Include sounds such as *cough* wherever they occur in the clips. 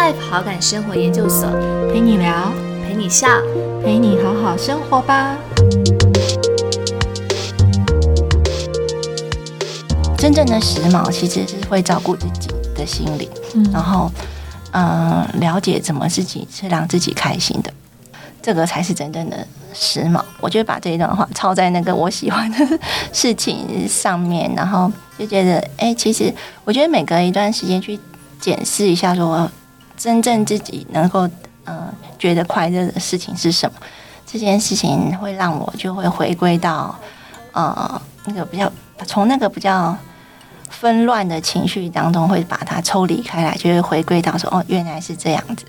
Life 好感生活研究所，陪你聊，陪你笑，陪你好好生活吧。真正的时髦其实是会照顾自己的心灵，然后嗯，了解怎么自己是让自己开心的，这个才是真正的时髦。我觉得把这一段话抄在那个我喜欢的事情上面，然后就觉得，哎，其实我觉得每隔一段时间去检视一下，说真正自己能够呃觉得快乐的事情是什么，这件事情会让我就会回归到呃那个比较从那个比较。纷乱的情绪当中，会把它抽离开来，就会回归到说：“哦，原来是这样子。”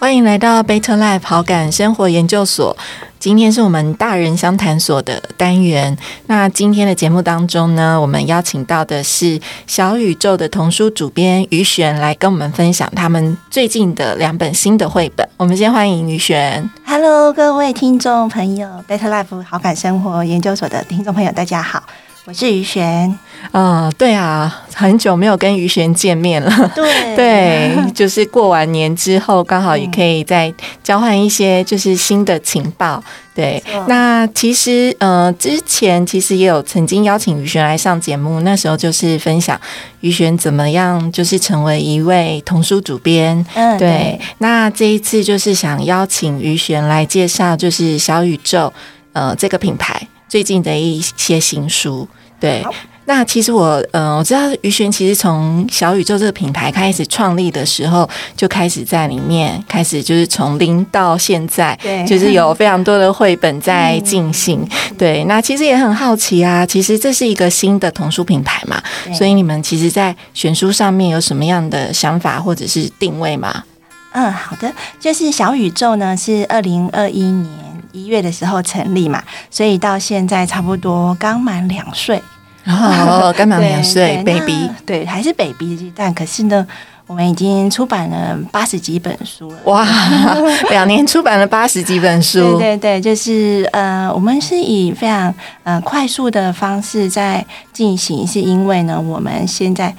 欢迎来到 Beta Life 好感生活研究所。今天是我们大人相谈所的单元。那今天的节目当中呢，我们邀请到的是小宇宙的童书主编于璇来跟我们分享他们最近的两本新的绘本。我们先欢迎于璇。Hello，各位听众朋友，Beta Life 好感生活研究所的听众朋友，大家好。我是于璇，嗯，对啊，很久没有跟于璇见面了。对 *laughs* 对，就是过完年之后，刚好也可以再交换一些就是新的情报。对，那其实呃，之前其实也有曾经邀请于璇来上节目，那时候就是分享于璇怎么样就是成为一位童书主编。嗯，对。那这一次就是想邀请于璇来介绍，就是小宇宙呃这个品牌最近的一些新书。对，那其实我，嗯，我知道于璇其实从小宇宙这个品牌开始创立的时候，就开始在里面开始就是从零到现在，对，就是有非常多的绘本在进行。对，那其实也很好奇啊，其实这是一个新的童书品牌嘛，所以你们其实，在选书上面有什么样的想法或者是定位吗？嗯，好的，就是小宇宙呢是二零二一年。一月的时候成立嘛，所以到现在差不多刚满两岁，哦，*laughs* 刚满两岁，baby，对，还是 baby，但可是呢，我们已经出版了八十几本书了，哇，*laughs* 两年出版了八十几本书，对对对，就是呃，我们是以非常呃快速的方式在进行，是因为呢，我们现在。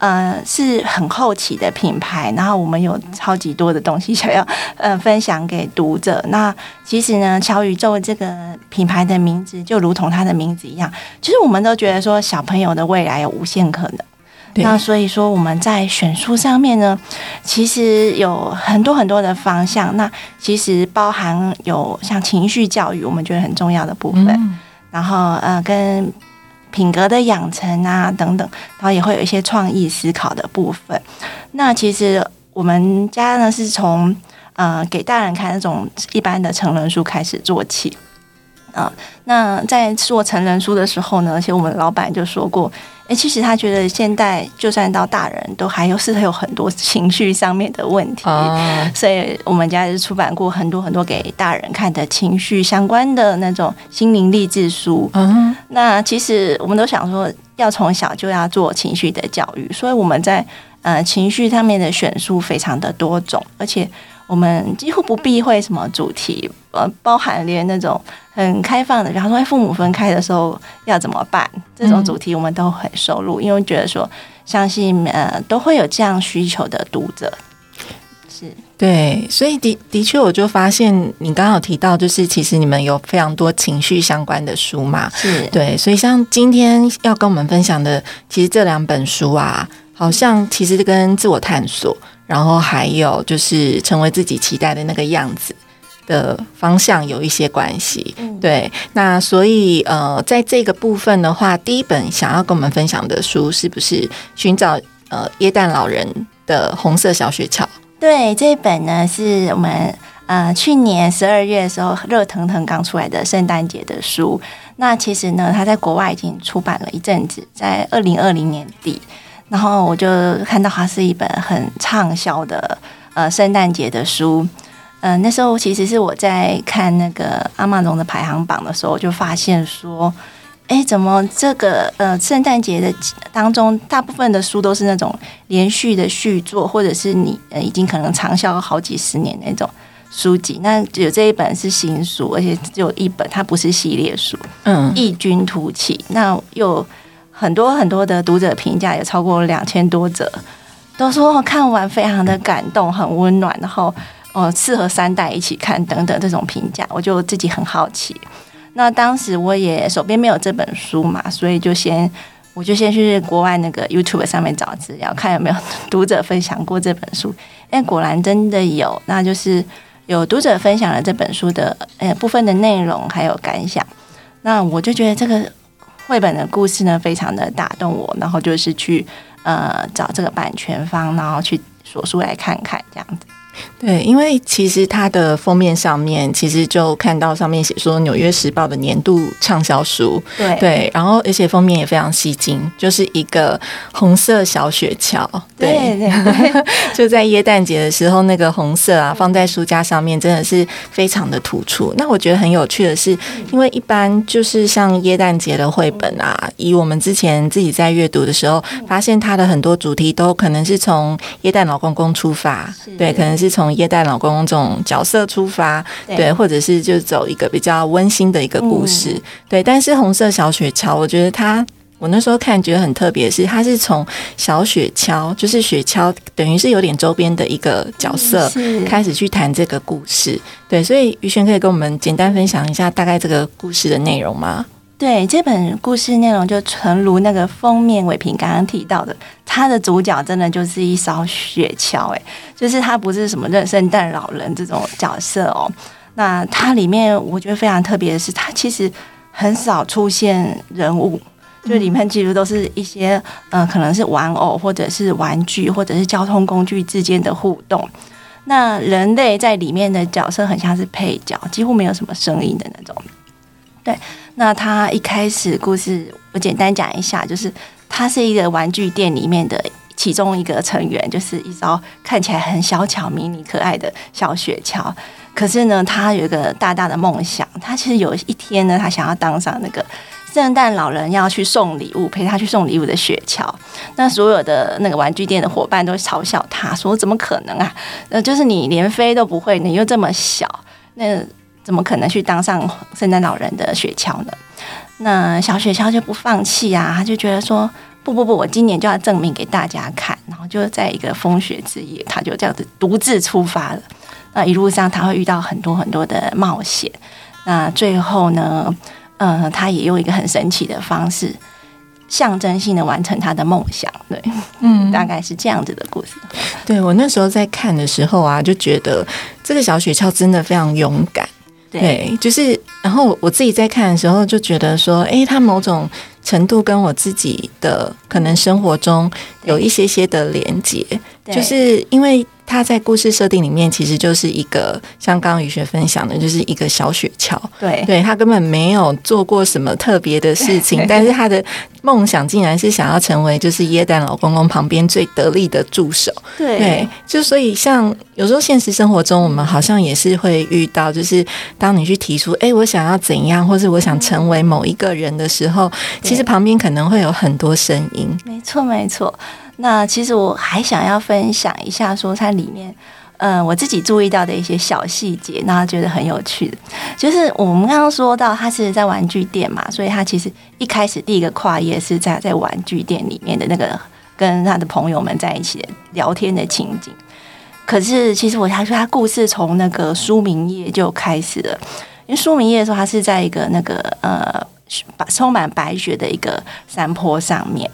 呃，是很后期的品牌，然后我们有超级多的东西想要呃分享给读者。那其实呢，小宇宙这个品牌的名字就如同它的名字一样，其实我们都觉得说小朋友的未来有无限可能。那所以说我们在选书上面呢，其实有很多很多的方向。那其实包含有像情绪教育，我们觉得很重要的部分。然后呃跟。品格的养成啊，等等，然后也会有一些创意思考的部分。那其实我们家呢，是从呃给大人看那种一般的成人书开始做起啊。那在做成人书的时候呢，而且我们老板就说过。哎，其实他觉得现在就算到大人都还有是有很多情绪上面的问题，*laughs* 所以我们家是出版过很多很多给大人看的情绪相关的那种心灵励志书。嗯，那其实我们都想说，要从小就要做情绪的教育，所以我们在呃情绪上面的选书非常的多种，而且。我们几乎不避讳什么主题，呃，包含连那种很开放的，比方说父母分开的时候要怎么办这种主题，我们都很收录，因为觉得说相信呃都会有这样需求的读者。是对，所以的的确，我就发现你刚刚有提到，就是其实你们有非常多情绪相关的书嘛，是对，所以像今天要跟我们分享的，其实这两本书啊，好像其实跟自我探索。然后还有就是成为自己期待的那个样子的方向有一些关系，对。那所以呃，在这个部分的话，第一本想要跟我们分享的书是不是寻找呃耶诞老人的红色小雪橇？对，这一本呢是我们呃去年十二月的时候热腾腾刚出来的圣诞节的书。那其实呢，它在国外已经出版了一阵子，在二零二零年底。然后我就看到它是一本很畅销的呃圣诞节的书，嗯，那时候其实是我在看那个阿玛龙的排行榜的时候，就发现说，哎，怎么这个呃圣诞节的当中，大部分的书都是那种连续的续作，或者是你呃已经可能畅销好几十年那种书籍，那有这一本是新书，而且只有一本，它不是系列书，嗯，异军突起，那又。很多很多的读者评价也超过两千多则，都说看完非常的感动，很温暖，然后呃适合三代一起看等等这种评价，我就自己很好奇。那当时我也手边没有这本书嘛，所以就先我就先去国外那个 YouTube 上面找资料，看有没有读者分享过这本书。哎，果然真的有，那就是有读者分享了这本书的呃部分的内容还有感想。那我就觉得这个绘本的故事呢，非常的打动我，然后就是去呃找这个版权方，然后去索书来看看这样子。对，因为其实它的封面上面其实就看到上面写说《纽约时报》的年度畅销书，对。对，然后而且封面也非常吸睛，就是一个红色小雪橇，对对。对，*laughs* 就在耶诞节的时候，那个红色啊放在书架上面真的是非常的突出。那我觉得很有趣的是，因为一般就是像耶诞节的绘本啊，以我们之前自己在阅读的时候，发现它的很多主题都可能是从耶诞老公公出发，对，可能是。从叶代老公公这种角色出发，对，或者是就走一个比较温馨的一个故事，对。但是红色小雪橇，我觉得它，我那时候看觉得很特别，是它是从小雪橇，就是雪橇，等于是有点周边的一个角色开始去谈这个故事，对。所以于璇可以跟我们简单分享一下大概这个故事的内容吗？对这本故事内容，就诚如那个封面伟平刚刚提到的，它的主角真的就是一艘雪橇，哎，就是它不是什么认圣诞老人这种角色哦。那它里面我觉得非常特别的是，它其实很少出现人物，就里面几乎都是一些嗯，可能是玩偶或者是玩具或者是交通工具之间的互动。那人类在里面的角色很像是配角，几乎没有什么声音的那种。对，那他一开始故事我简单讲一下，就是他是一个玩具店里面的其中一个成员，就是一艘看起来很小巧、迷你、可爱的小雪橇。可是呢，他有一个大大的梦想，他其实有一天呢，他想要当上那个圣诞老人，要去送礼物，陪他去送礼物的雪橇。那所有的那个玩具店的伙伴都嘲笑他说：“怎么可能啊？呃，就是你连飞都不会，你又这么小，那。”怎么可能去当上圣诞老人的雪橇呢？那小雪橇就不放弃啊，他就觉得说不不不，我今年就要证明给大家看。然后就在一个风雪之夜，他就这样子独自出发了。那一路上他会遇到很多很多的冒险。那最后呢，嗯，他也用一个很神奇的方式，象征性的完成他的梦想。对，嗯，大概是这样子的故事。对我那时候在看的时候啊，就觉得这个小雪橇真的非常勇敢。对，就是，然后我自己在看的时候就觉得说，哎，它某种程度跟我自己的可能生活中有一些些的连接，就是因为。他在故事设定里面其实就是一个像刚刚雨雪分享的，就是一个小雪橇。对，对他根本没有做过什么特别的事情，*laughs* 但是他的梦想竟然是想要成为就是耶诞老公公旁边最得力的助手。对，就所以像有时候现实生活中，我们好像也是会遇到，就是当你去提出，哎，我想要怎样，或是我想成为某一个人的时候，其实旁边可能会有很多声音。没错，没错。那其实我还想要分享一下，说它里面，嗯，我自己注意到的一些小细节，那觉得很有趣的，就是我们刚刚说到，他是在玩具店嘛，所以他其实一开始第一个跨页是在在玩具店里面的那个跟他的朋友们在一起聊天的情景。可是其实我他说他故事从那个书名页就开始了，因为书名页的时候，他是在一个那个呃，充满白雪的一个山坡上面。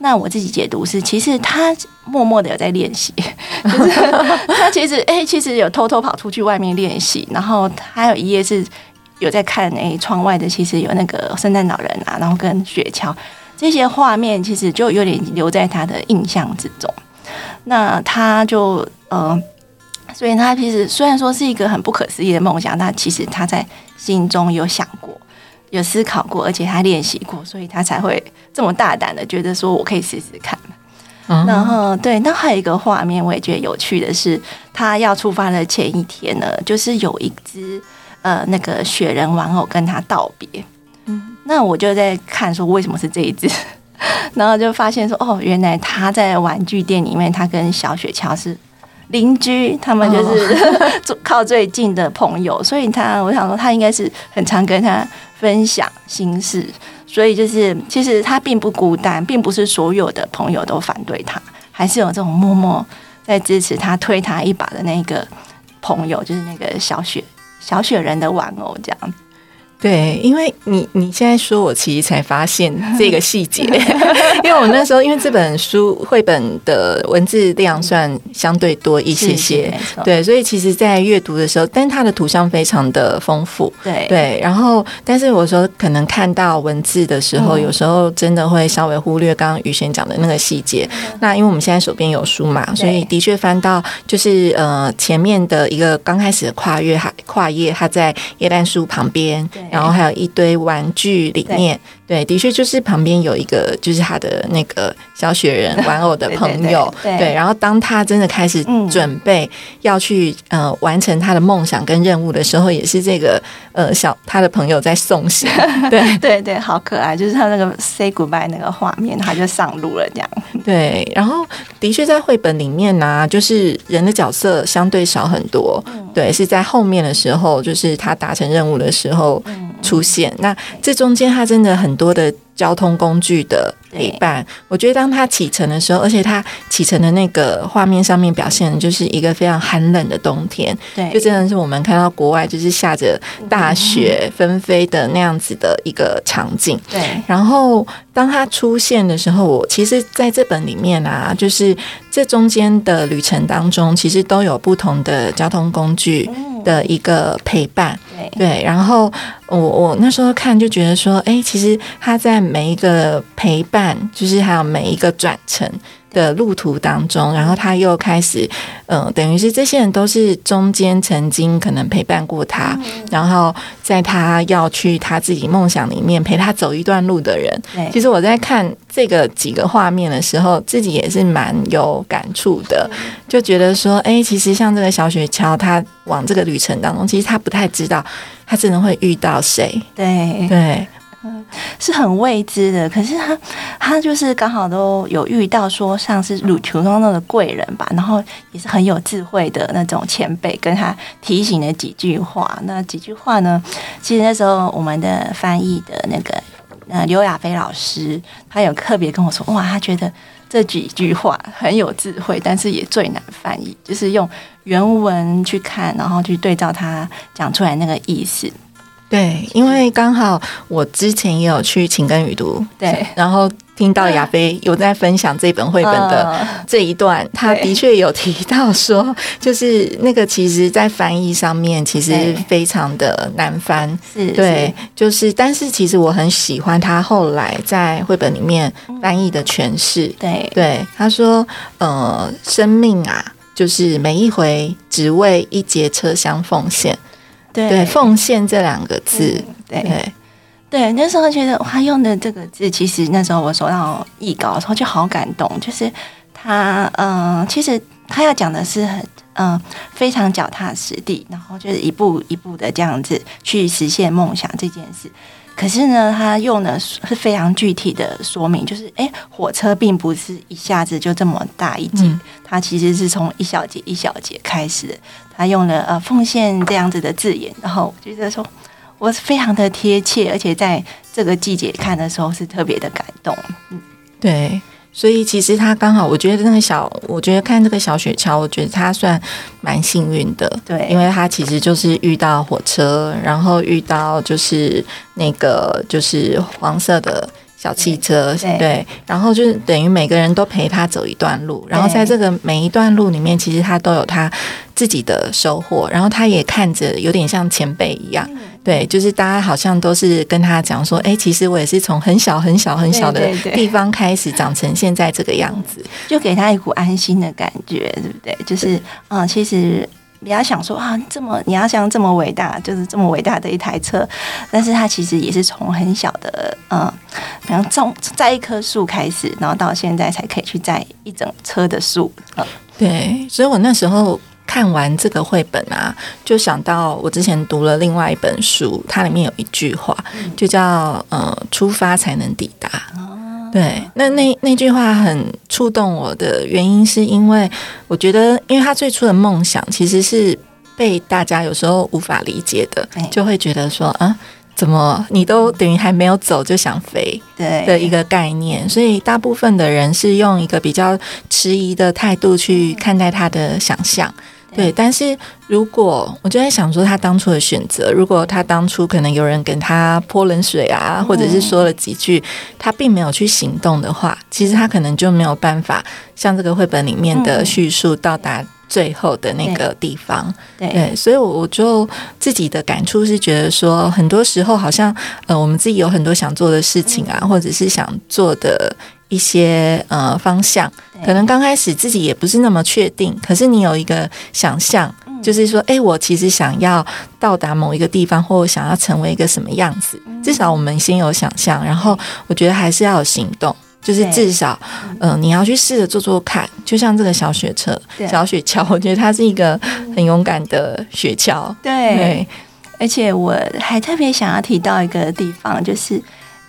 那我自己解读是，其实他默默的有在练习，*laughs* 他其实哎，其实有偷偷跑出去外面练习，然后他有一页是有在看哎窗外的，其实有那个圣诞老人啊，然后跟雪橇这些画面，其实就有点留在他的印象之中。那他就呃，所以他其实虽然说是一个很不可思议的梦想，但其实他在心中有想过。有思考过，而且他练习过，所以他才会这么大胆的觉得说，我可以试试看。然后，对，那还有一个画面，我也觉得有趣的是，他要出发的前一天呢，就是有一只呃那个雪人玩偶跟他道别。嗯，那我就在看说，为什么是这一只？*laughs* 然后就发现说，哦，原来他在玩具店里面，他跟小雪橇是。邻居，他们就是 *laughs* 靠最近的朋友，所以他，我想说，他应该是很常跟他分享心事，所以就是其实他并不孤单，并不是所有的朋友都反对他，还是有这种默默在支持他、推他一把的那个朋友，就是那个小雪小雪人的玩偶这样。对，因为你你现在说，我其实才发现这个细节，*laughs* 因为我那时候因为这本书绘本的文字量算相对多一些些，对，所以其实，在阅读的时候，但它的图像非常的丰富，对。对，然后，但是我说可能看到文字的时候，有时候真的会稍微忽略刚刚宇轩讲的那个细节。那因为我们现在手边有书嘛，所以的确翻到就是呃前面的一个刚开始的跨越，它跨页，它在叶丹书旁边。然后还有一堆玩具里面，对，的确就是旁边有一个，就是他的那个小雪人玩偶的 *laughs* 朋友，对。然后当他真的开始准备要去呃完成他的梦想跟任务的时候，也是这个呃小他的朋友在送行，*laughs* 对。对对，好可爱，就是他那个 say goodbye 那个画面，他就上路了这样。*laughs* 对，然后的确在绘本里面呢，就是人的角色相对少很多，对，是在后面的时候，就是他达成任务的时候。出现，那这中间他真的很多的交通工具的陪伴。我觉得当他启程的时候，而且他启程的那个画面上面表现的就是一个非常寒冷的冬天，对，就真的是我们看到国外就是下着大雪纷飞的那样子的一个场景。对，然后当他出现的时候，我其实在这本里面啊，就是这中间的旅程当中，其实都有不同的交通工具。的一个陪伴，对，然后我我那时候看就觉得说，哎，其实他在每一个陪伴，就是还有每一个转乘。的路途当中，然后他又开始，嗯，等于是这些人都是中间曾经可能陪伴过他，然后在他要去他自己梦想里面陪他走一段路的人。其实我在看这个几个画面的时候，自己也是蛮有感触的，就觉得说，哎，其实像这个小雪橇，他往这个旅程当中，其实他不太知道他真的会遇到谁。对对。嗯，是很未知的，可是他他就是刚好都有遇到说像是鲁球中的贵人吧，然后也是很有智慧的那种前辈，跟他提醒了几句话。那几句话呢，其实那时候我们的翻译的那个呃刘亚飞老师，他有特别跟我说，哇，他觉得这几句话很有智慧，但是也最难翻译，就是用原文去看，然后去对照他讲出来那个意思。对，因为刚好我之前也有去情根语读，对，然后听到亚飞有在分享这本绘本的这一段，他的确有提到说，就是那个其实在翻译上面其实非常的难翻，是，对，就是但是其实我很喜欢他后来在绘本里面翻译的诠释，对，对，他说，呃，生命啊，就是每一回只为一节车厢奉献。对，奉献这两个字，对对，那时候觉得他用的这个字，其实那时候我收到译稿的时候就好感动，就是他，嗯，其实他要讲的是很，嗯，非常脚踏实地，然后就是一步一步的这样子去实现梦想这件事。可是呢，他用的是非常具体的说明，就是哎，火车并不是一下子就这么大一节，它其实是从一小节一小节开始。他用了呃奉献这样子的字眼，然后觉得说我非常的贴切，而且在这个季节看的时候是特别的感动。嗯，对。所以其实他刚好，我觉得那个小，我觉得看这个小雪橇，我觉得他算蛮幸运的，对，因为他其实就是遇到火车，然后遇到就是那个就是黄色的小汽车，对，然后就是等于每个人都陪他走一段路，然后在这个每一段路里面，其实他都有他自己的收获，然后他也看着有点像前辈一样。对，就是大家好像都是跟他讲说，哎，其实我也是从很小很小很小的地方开始长成现在这个样子，就给他一股安心的感觉，对不对？就是，嗯，其实不要想说啊，这么你要像这么伟大，就是这么伟大的一台车，但是它其实也是从很小的，嗯，比方种栽一棵树开始，然后到现在才可以去栽一整车的树。嗯，对，所以我那时候。看完这个绘本啊，就想到我之前读了另外一本书，它里面有一句话，就叫“呃，出发才能抵达”。对，那那那句话很触动我的原因，是因为我觉得，因为他最初的梦想其实是被大家有时候无法理解的，就会觉得说啊。怎么你都等于还没有走就想飞对的一个概念，所以大部分的人是用一个比较迟疑的态度去看待他的想象。对，但是如果我就在想说，他当初的选择，如果他当初可能有人跟他泼冷水啊，或者是说了几句，他并没有去行动的话，其实他可能就没有办法像这个绘本里面的叙述到达最后的那个地方。对，所以，我我就自己的感触是觉得说，很多时候好像呃，我们自己有很多想做的事情啊，或者是想做的。一些呃方向，可能刚开始自己也不是那么确定，可是你有一个想象，就是说，哎，我其实想要到达某一个地方，或想要成为一个什么样子，至少我们先有想象，然后我觉得还是要有行动，就是至少，嗯，你要去试着做做看，就像这个小雪车、小雪橇，*laughs* 我觉得它是一个很勇敢的雪橇，对，而且我还特别想要提到一个地方，就是。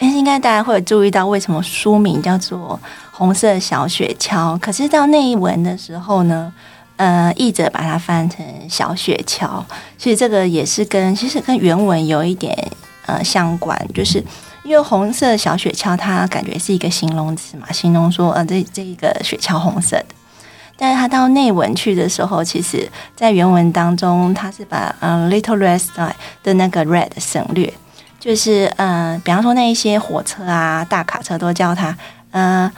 应该大家会有注意到，为什么书名叫做《红色小雪橇》？可是到那一文的时候呢，呃，译者把它翻成“小雪橇”。其实这个也是跟其实跟原文有一点呃相关，就是因为“红色小雪橇”它感觉是一个形容词嘛，形容说呃这这一个雪橇红色的。但是它到内文去的时候，其实在原文当中，它是把呃 “little red sky” 的那个 “red” 省略。就是嗯，比方说那一些火车啊、大卡车都叫它呃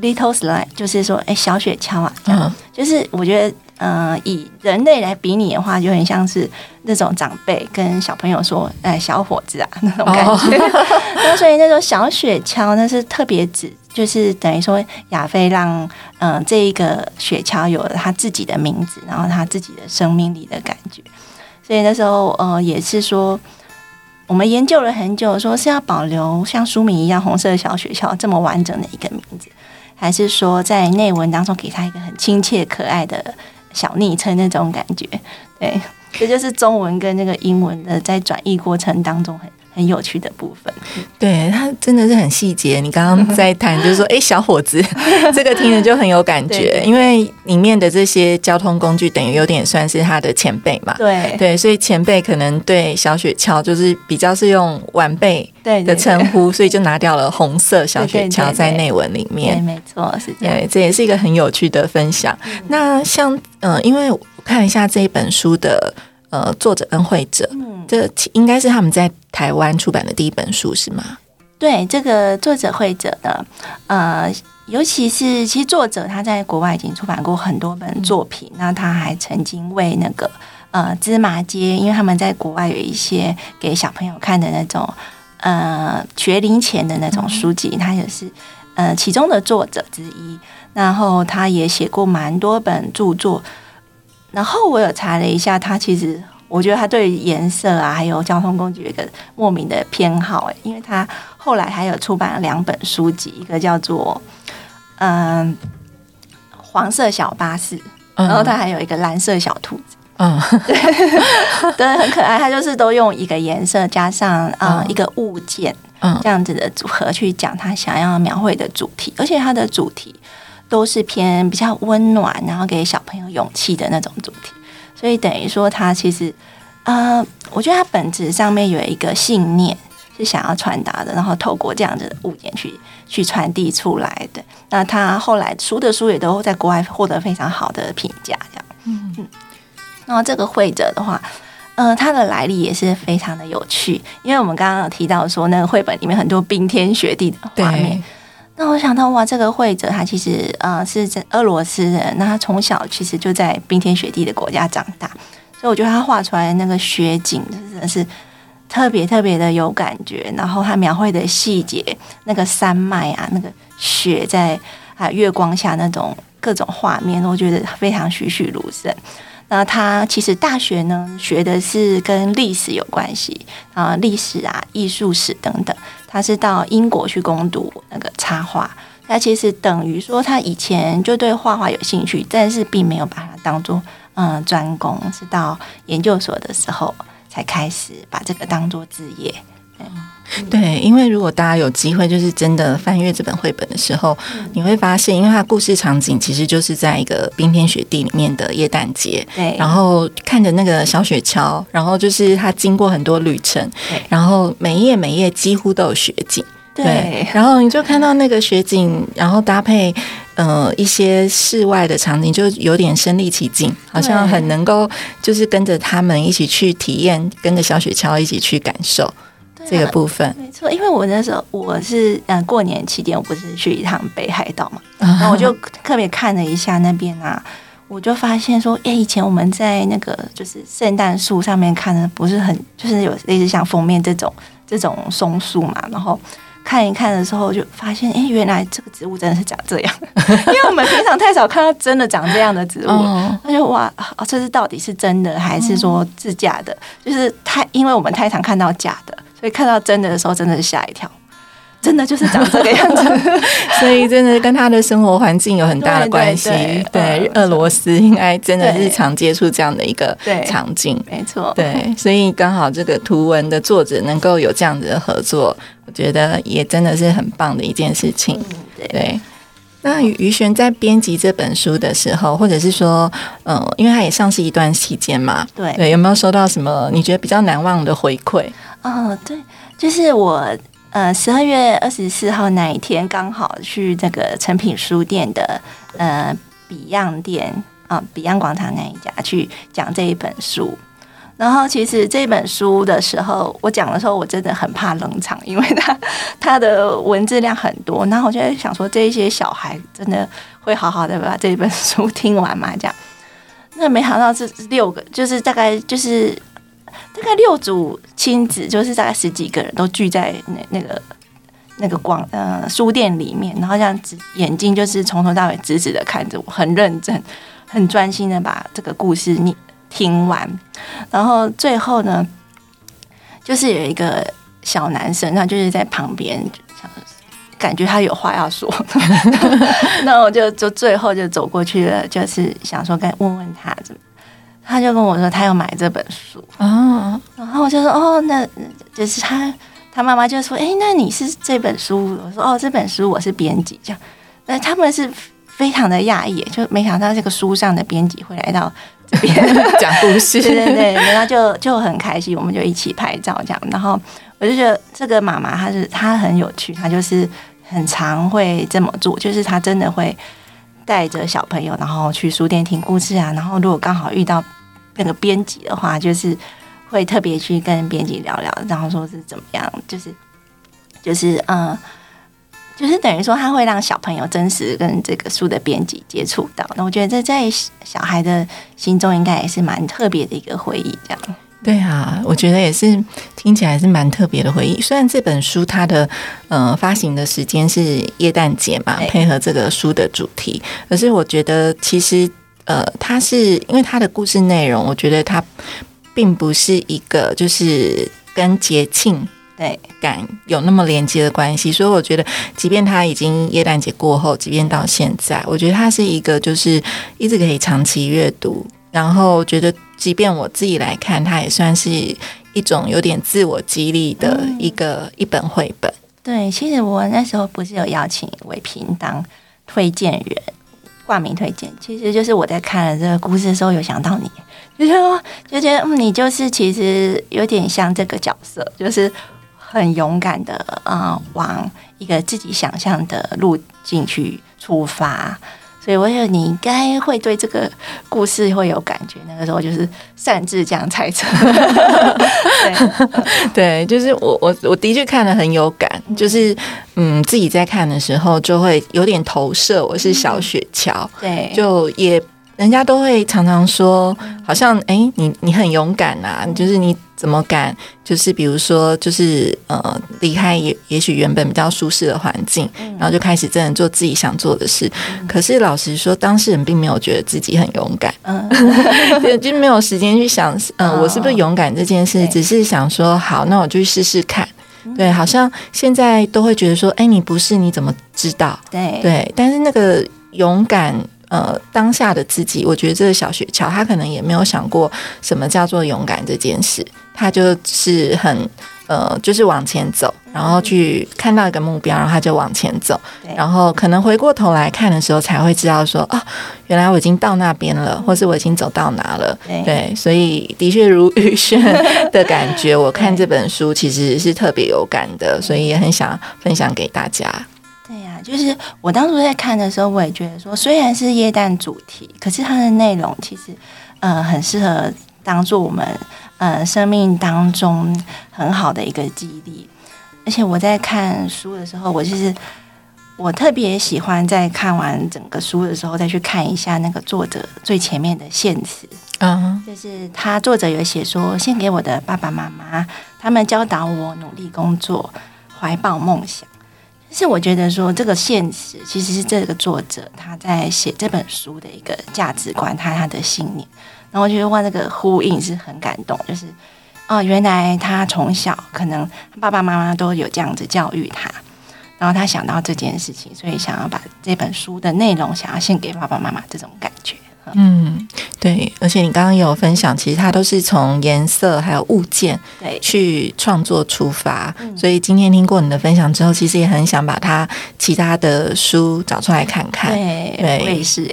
little slide，就是说哎小雪橇啊，这样。就是我觉得嗯，以人类来比拟的话，就很像是那种长辈跟小朋友说哎小伙子啊那种感觉。*laughs* 那所以那种小雪橇那是特别指，就是等于说亚飞让嗯这一个雪橇有了他自己的名字，然后他自己的生命力的感觉。所以那时候呃也是说。我们研究了很久，说是要保留像书名一样“红色小学校”这么完整的一个名字，还是说在内文当中给他一个很亲切可爱的小昵称那种感觉？对，这就是中文跟那个英文的在转译过程当中很。很有趣的部分，对他真的是很细节。你刚刚 *laughs* 在谈，就是说，哎，小伙子，*laughs* 这个听着就很有感觉，因为里面的这些交通工具等于有点算是他的前辈嘛。对对，所以前辈可能对小雪橇就是比较是用晚辈的称呼，*laughs* 所以就拿掉了红色小雪橇在内文里面。没错，是这样。对，这也是一个很有趣的分享。那像嗯，因为我看一下这一本书的。呃，作者跟会者，这应该是他们在台湾出版的第一本书，是吗？对，这个作者会者的，呃，尤其是其实作者他在国外已经出版过很多本作品，那他还曾经为那个呃芝麻街，因为他们在国外有一些给小朋友看的那种呃学龄前的那种书籍，他也是呃其中的作者之一，然后他也写过蛮多本著作。然后我有查了一下，他其实我觉得他对颜色啊，还有交通工具有一个莫名的偏好哎，因为他后来还有出版了两本书籍，一个叫做嗯黄色小巴士，然后他还有一个蓝色小兔子，嗯，*laughs* 对，很可爱。他就是都用一个颜色加上啊一个物件，嗯，这样子的组合去讲他想要描绘的主题，而且他的主题。都是偏比较温暖，然后给小朋友勇气的那种主题，所以等于说他其实，呃，我觉得他本质上面有一个信念是想要传达的，然后透过这样子的物件去去传递出来的。那他后来书的书也都在国外获得非常好的评价，这样。嗯嗯。然后这个会者的话，呃，他的来历也是非常的有趣，因为我们刚刚有提到说，那个绘本里面很多冰天雪地的画面。那我想到哇，这个会者他其实呃是在俄罗斯人，那他从小其实就在冰天雪地的国家长大，所以我觉得他画出来那个雪景真的是特别特别的有感觉。然后他描绘的细节，那个山脉啊，那个雪在啊月光下那种各种画面，我觉得非常栩栩如生。那他其实大学呢学的是跟历史有关系啊，历史啊、艺术史等等。他是到英国去攻读那个插画，那其实等于说他以前就对画画有兴趣，但是并没有把它当做嗯专攻，是到研究所的时候才开始把这个当做职业。对，因为如果大家有机会，就是真的翻阅这本绘本的时候，你会发现，因为它故事场景其实就是在一个冰天雪地里面的耶诞节，对，然后看着那个小雪橇，然后就是它经过很多旅程，然后每一页每一页几乎都有雪景，对，然后你就看到那个雪景，然后搭配呃一些室外的场景，就有点身临其境，好像很能够就是跟着他们一起去体验，跟着小雪橇一起去感受。这个部分。没错，因为我那时候我是嗯过年期间，我不是去一趟北海道嘛，然后我就特别看了一下那边啊，我就发现说，哎，以前我们在那个就是圣诞树上面看的不是很，就是有类似像封面这种这种松树嘛，然后看一看的时候就发现，哎，原来这个植物真的是长这样，*laughs* 因为我们平常太少看到真的长这样的植物，那就哇，这是到底是真的还是说自假的？就是太，因为我们太常看到假的。所以看到真的的时候，真的是吓一跳，真的就是长这个样子。*laughs* 所以真的跟他的生活环境有很大的关系。对，俄罗斯应该真的日常接触这样的一个场景。没错。对，所以刚好这个图文的作者能够有这样子的合作，我觉得也真的是很棒的一件事情。对。那于于璇在编辑这本书的时候，或者是说，嗯，因为他也上市一段期间嘛，对对，有没有收到什么你觉得比较难忘的回馈？哦，对，就是我呃十二月二十四号那一天刚好去这个诚品书店的呃比样店啊比样广场那一家去讲这一本书。然后其实这本书的时候，我讲的时候，我真的很怕冷场，因为它 *laughs* 它的文字量很多。然后我就在想说，这一些小孩真的会好好的把这本书听完吗？这样，那没想到是六个，就是大概就是大概六组亲子，就是大概十几个人都聚在那那个那个广呃书店里面，然后这样子眼睛就是从头到尾直直的看着我，很认真、很专心的把这个故事念。听完，然后最后呢，就是有一个小男生，他就是在旁边，感觉他有话要说，*laughs* 那我就就最后就走过去了，就是想说该问问他怎么，他就跟我说他要买这本书哦，然后我就说哦，那就是他他妈妈就说，哎，那你是这本书？我说哦，这本书我是编辑，这样，那他们是非常的讶异，就没想到这个书上的编辑会来到。这边 *laughs* 讲故事，*laughs* 对对对，然后就就很开心，我们就一起拍照这样。然后我就觉得这个妈妈她是她很有趣，她就是很常会这么做，就是她真的会带着小朋友，然后去书店听故事啊。然后如果刚好遇到那个编辑的话，就是会特别去跟编辑聊聊，然后说是怎么样，就是就是嗯。就是等于说，他会让小朋友真实跟这个书的编辑接触到。那我觉得这在小孩的心中应该也是蛮特别的一个回忆。这样，对啊，我觉得也是听起来是蛮特别的回忆。虽然这本书它的呃发行的时间是耶诞节嘛，配合这个书的主题，可是我觉得其实呃，它是因为它的故事内容，我觉得它并不是一个就是跟节庆。对，感有那么连接的关系，所以我觉得，即便他已经耶诞节过后，即便到现在，我觉得它是一个就是一直可以长期阅读。然后觉得，即便我自己来看，它也算是一种有点自我激励的一个一本绘本。对，其实我那时候不是有邀请伟平当推荐人，挂名推荐，其实就是我在看了这个故事的时候，有想到你，就 *laughs* 说就觉得嗯，你就是其实有点像这个角色，就是。很勇敢的啊，往一个自己想象的路径去出发，所以我觉得你应该会对这个故事会有感觉。那个时候就是擅自这样猜测，对 *laughs* 对，就是我我我的确看了很有感，就是嗯，自己在看的时候就会有点投射，我是小雪橇，对，就也人家都会常常说，好像哎，你你很勇敢啊，就是你。怎么敢？就是比如说，就是呃，离开也也许原本比较舒适的环境，然后就开始真的做自己想做的事。可是老实说，当事人并没有觉得自己很勇敢，嗯，*laughs* 就没有时间去想，嗯，我是不是勇敢这件事，只是想说，好，那我就去试试看。对，好像现在都会觉得说，哎，你不是，你怎么知道？对对，但是那个勇敢。呃，当下的自己，我觉得这个小雪橇，他可能也没有想过什么叫做勇敢这件事，他就是很呃，就是往前走，然后去看到一个目标，然后他就往前走，然后可能回过头来看的时候，才会知道说，哦，原来我已经到那边了，或是我已经走到哪了。对，所以的确如雨轩的感觉，我看这本书其实是特别有感的，*laughs* 所以也很想分享给大家。就是我当初在看的时候，我也觉得说，虽然是液氮主题，可是它的内容其实，呃，很适合当做我们。呃，生命当中很好的一个激励，而且我在看书的时候，我就是我特别喜欢在看完整个书的时候，再去看一下那个作者最前面的献词。嗯，就是他作者有写说，献给我的爸爸妈妈，他们教导我努力工作，怀抱梦想。是我觉得说，这个现实其实是这个作者他在写这本书的一个价值观，他他的信念。然后我觉得哇，那个呼应是很感动，就是哦，原来他从小可能爸爸妈妈都有这样子教育他，然后他想到这件事情，所以想要把这本书的内容想要献给爸爸妈妈，这种感觉。嗯，对，而且你刚刚有分享，其实它都是从颜色还有物件对去创作出发，所以今天听过你的分享之后，其实也很想把它其他的书找出来看看。对，我也是。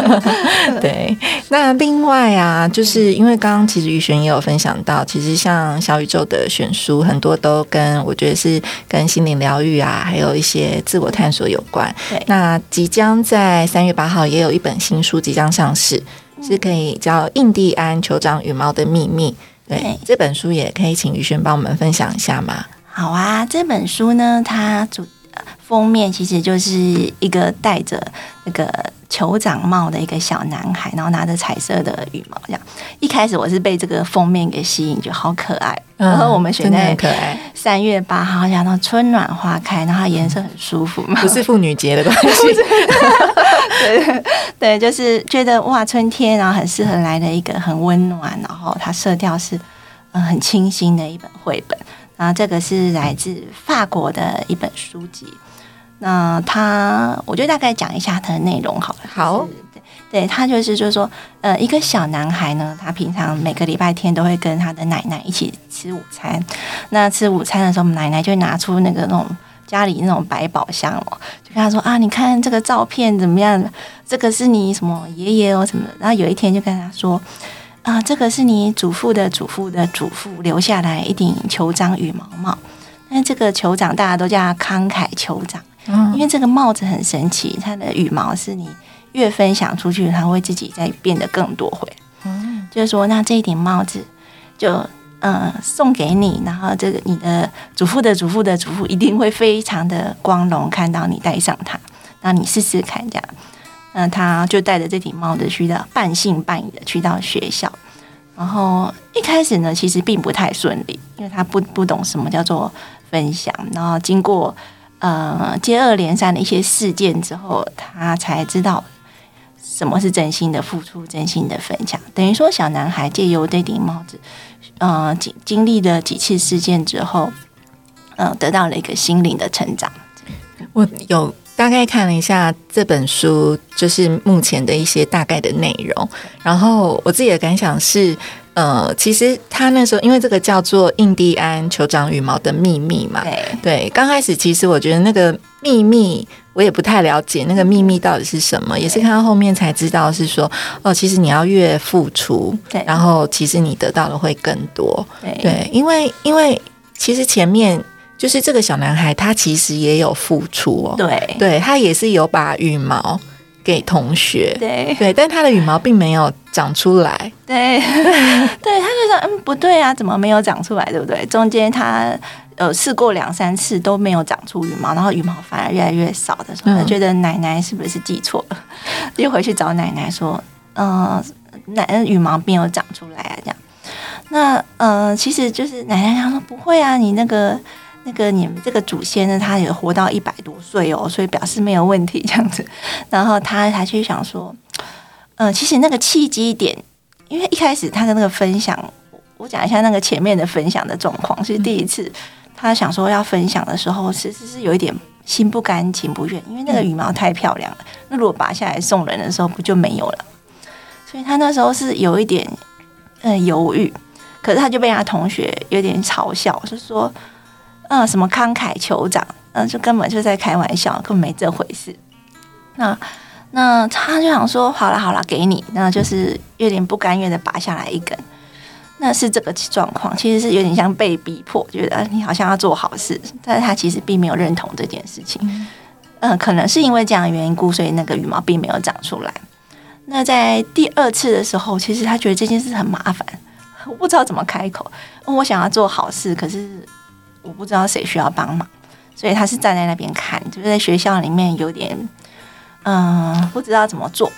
*laughs* 对，那另外啊，就是因为刚刚其实于璇也有分享到，其实像小宇宙的选书很多都跟我觉得是跟心灵疗愈啊，还有一些自我探索有关。对，那即将在三月八号也有一本新书即将。上市是可以叫《印第安酋长羽毛的秘密》。对，这本书也可以请于轩帮我们分享一下吗？好啊，这本书呢，它主封面其实就是一个带着那个酋长帽的一个小男孩，然后拿着彩色的羽毛，这样。一开始我是被这个封面给吸引，就好可爱。然后我们选在三月八号，讲到春暖花开，然后颜色很舒服嘛，不是妇女节的关系。*laughs* *laughs* 对对，就是觉得哇，春天，然后很适合来的一个很温暖，然后它色调是嗯很清新的一本绘本。然后这个是来自法国的一本书籍。那他，我就大概讲一下它的内容好了。好。对他就是就是说，呃，一个小男孩呢，他平常每个礼拜天都会跟他的奶奶一起吃午餐。那吃午餐的时候，奶奶就拿出那个那种家里那种百宝箱哦，就跟他说啊，你看这个照片怎么样？这个是你什么爷爷哦什么？然后有一天就跟他说啊，这个是你祖父的祖父的祖父留下来一顶酋长羽毛帽。那这个酋长大家都叫他慷慨酋长，嗯，因为这个帽子很神奇，它的羽毛是你。越分享出去，它会自己再变得更多回。嗯，就是说，那这一顶帽子就嗯送给你，然后这个你的祖父的祖父的祖父一定会非常的光荣，看到你戴上它。那你试试看，这样，那他就戴着这顶帽子去到半信半疑的去到学校。然后一开始呢，其实并不太顺利，因为他不不懂什么叫做分享。然后经过呃接二连三的一些事件之后，他才知道。什么是真心的付出，真心的分享？等于说，小男孩借由这顶帽子，呃，经经历了几次事件之后，呃，得到了一个心灵的成长。我有大概看了一下这本书，就是目前的一些大概的内容。然后我自己的感想是，呃，其实他那时候因为这个叫做《印第安酋长羽毛的秘密》嘛，对，刚开始其实我觉得那个秘密。我也不太了解那个秘密到底是什么，也是看到后面才知道是说，哦，其实你要越付出，对，然后其实你得到的会更多，对，因为因为其实前面就是这个小男孩他其实也有付出哦，对，对他也是有把羽毛给同学，对对，但他的羽毛并没有长出来，对 *laughs* 对，他就说嗯不对啊，怎么没有长出来，对不对？中间他。呃，试过两三次都没有长出羽毛，然后羽毛反而越来越少的时候，他觉得奶奶是不是记错了？*laughs* 就回去找奶奶说：“嗯，奶羽毛没有长出来啊。”这样，那呃，其实就是奶奶她说：“不会啊，你那个那个你们这个祖先呢，他也活到一百多岁哦，所以表示没有问题这样子。”然后他还去想说：“嗯，其实那个契机点，因为一开始他的那个分享，我讲一下那个前面的分享的状况，是第一次。”他想说要分享的时候，其实是有一点心不甘情不愿，因为那个羽毛太漂亮了。那如果拔下来送人的时候，不就没有了？所以他那时候是有一点嗯犹豫。可是他就被他同学有点嘲笑，就说，嗯，什么慷慨酋长，嗯，就根本就在开玩笑，根本没这回事。那那他就想说，好了好了，给你，那就是有点不甘愿的拔下来一根。那是这个状况，其实是有点像被逼迫，觉得你好像要做好事，但是他其实并没有认同这件事情。嗯，可能是因为这样的原因故，所以那个羽毛并没有长出来。那在第二次的时候，其实他觉得这件事很麻烦，我不知道怎么开口。我想要做好事，可是我不知道谁需要帮忙，所以他是站在那边看，就是在学校里面有点嗯，不知道怎么做。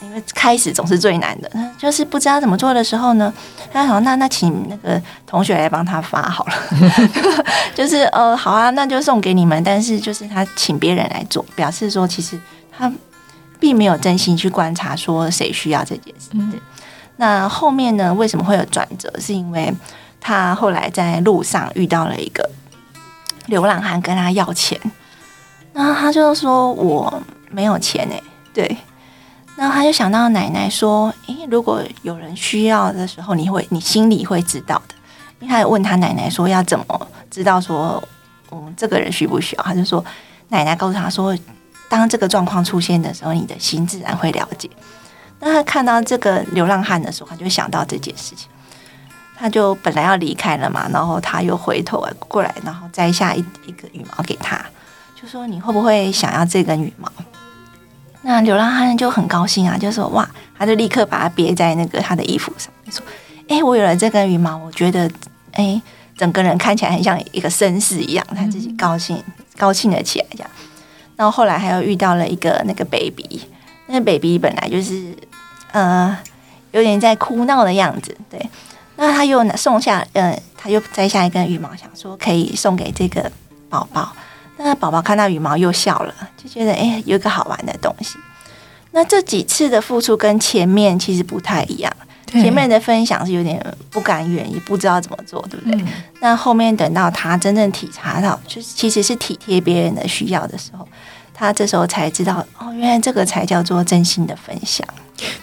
因为开始总是最难的，就是不知道怎么做的时候呢，他说：“那那请那个同学来帮他发好了。*laughs* ”就是呃，好啊，那就送给你们。但是就是他请别人来做，表示说其实他并没有真心去观察说谁需要这件事。那后面呢，为什么会有转折？是因为他后来在路上遇到了一个流浪汉，跟他要钱，然后他就说：“我没有钱。”哎，对。然后他就想到奶奶说：“诶，如果有人需要的时候，你会，你心里会知道的。”因为他问他奶奶说：“要怎么知道说，嗯，这个人需不需要？”他就说：“奶奶告诉他说，当这个状况出现的时候，你的心自然会了解。”那他看到这个流浪汉的时候，他就想到这件事情，他就本来要离开了嘛，然后他又回头过来，然后摘下一一个羽毛给他，就说：“你会不会想要这根羽毛？”那流浪汉就很高兴啊，就说哇，他就立刻把它别在那个他的衣服上，说：“哎，我有了这根羽毛，我觉得哎，整个人看起来很像一个绅士一样。”他自己高兴，高兴了起来，这样。然后后来还有遇到了一个那个 baby，那个 baby 本来就是呃有点在哭闹的样子，对。那他又送下，嗯，他又摘下一根羽毛，想说可以送给这个宝宝。那宝宝看到羽毛又笑了，就觉得哎，有一个好玩的东西。那这几次的付出跟前面其实不太一样，前面的分享是有点不甘愿，也不知道怎么做，对不对？那后面等到他真正体察到，就是其实是体贴别人的需要的时候，他这时候才知道，哦，原来这个才叫做真心的分享。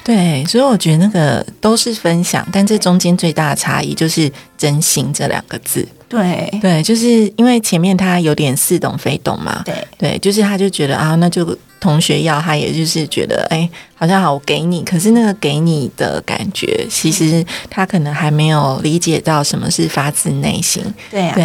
对，所以我觉得那个都是分享，但这中间最大的差异就是“真心”这两个字。对对，就是因为前面他有点似懂非懂嘛。对对，就是他就觉得啊，那就同学要他，也就是觉得哎，好像好我给你，可是那个给你的感觉，其实他可能还没有理解到什么是发自内心。对对，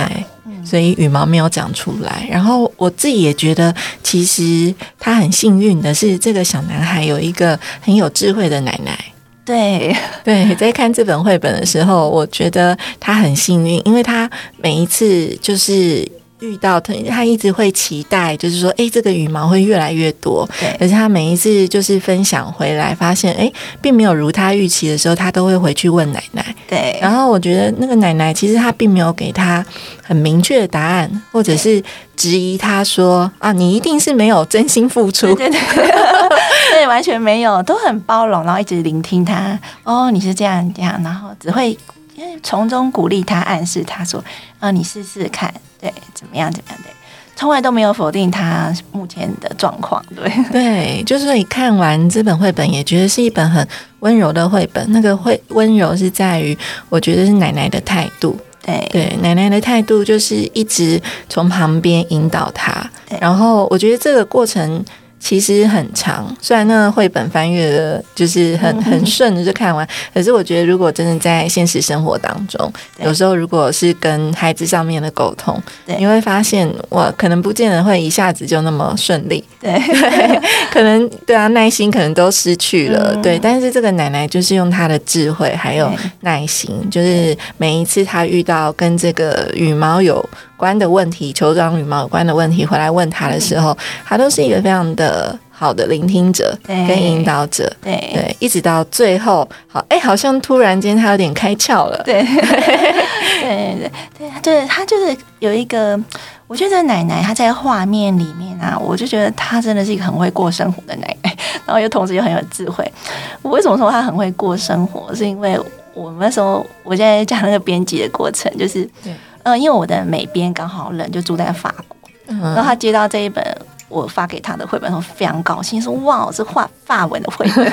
所以羽毛没有长出来。然后我自己也觉得，其实他很幸运的是，这个小男孩有一个很有智慧的奶奶。对 *laughs* 对，在看这本绘本的时候，我觉得他很幸运，因为他每一次就是遇到他，他一直会期待，就是说，哎，这个羽毛会越来越多。对，可是他每一次就是分享回来，发现哎，并没有如他预期的时候，他都会回去问奶奶。对，然后我觉得那个奶奶其实他并没有给他很明确的答案，或者是质疑他说啊，你一定是没有真心付出。对对对。*laughs* 对，完全没有，都很包容，然后一直聆听他。哦，你是这样这样，然后只会因为从中鼓励他，暗示他说：“啊，你试试看，对，怎么样怎么样？”对，从来都没有否定他目前的状况。对对，就是你看完这本绘本，也觉得是一本很温柔的绘本。那个会温柔是在于，我觉得是奶奶的态度。对对，奶奶的态度就是一直从旁边引导他。然后我觉得这个过程。其实很长，虽然那个绘本翻阅的就是很 *laughs* 很顺的就看完，可是我觉得如果真的在现实生活当中，有时候如果是跟孩子上面的沟通，你会发现我可能不见得会一下子就那么顺利，对，*laughs* 可能对啊，耐心可能都失去了，对。但是这个奶奶就是用她的智慧还有耐心，就是每一次她遇到跟这个羽毛有。关的问题，酋长羽毛有关的问题，回来问他的时候，他都是一个非常的好的聆听者跟引导者，对对，一直到最后，好，哎，好像突然间他有点开窍了，对对对对对，他就是有一个，我觉得奶奶她在画面里面啊，我就觉得她真的是一个很会过生活的奶奶，*laughs* 然后又同时又很有智慧。我为什么说她很会过生活？是因为我们那时候我现在讲那个编辑的过程，就是。嗯，因为我的美编刚好人就住在法国，然后他接到这一本我发给他的绘本，我非常高兴，说哇，是画法文的绘本。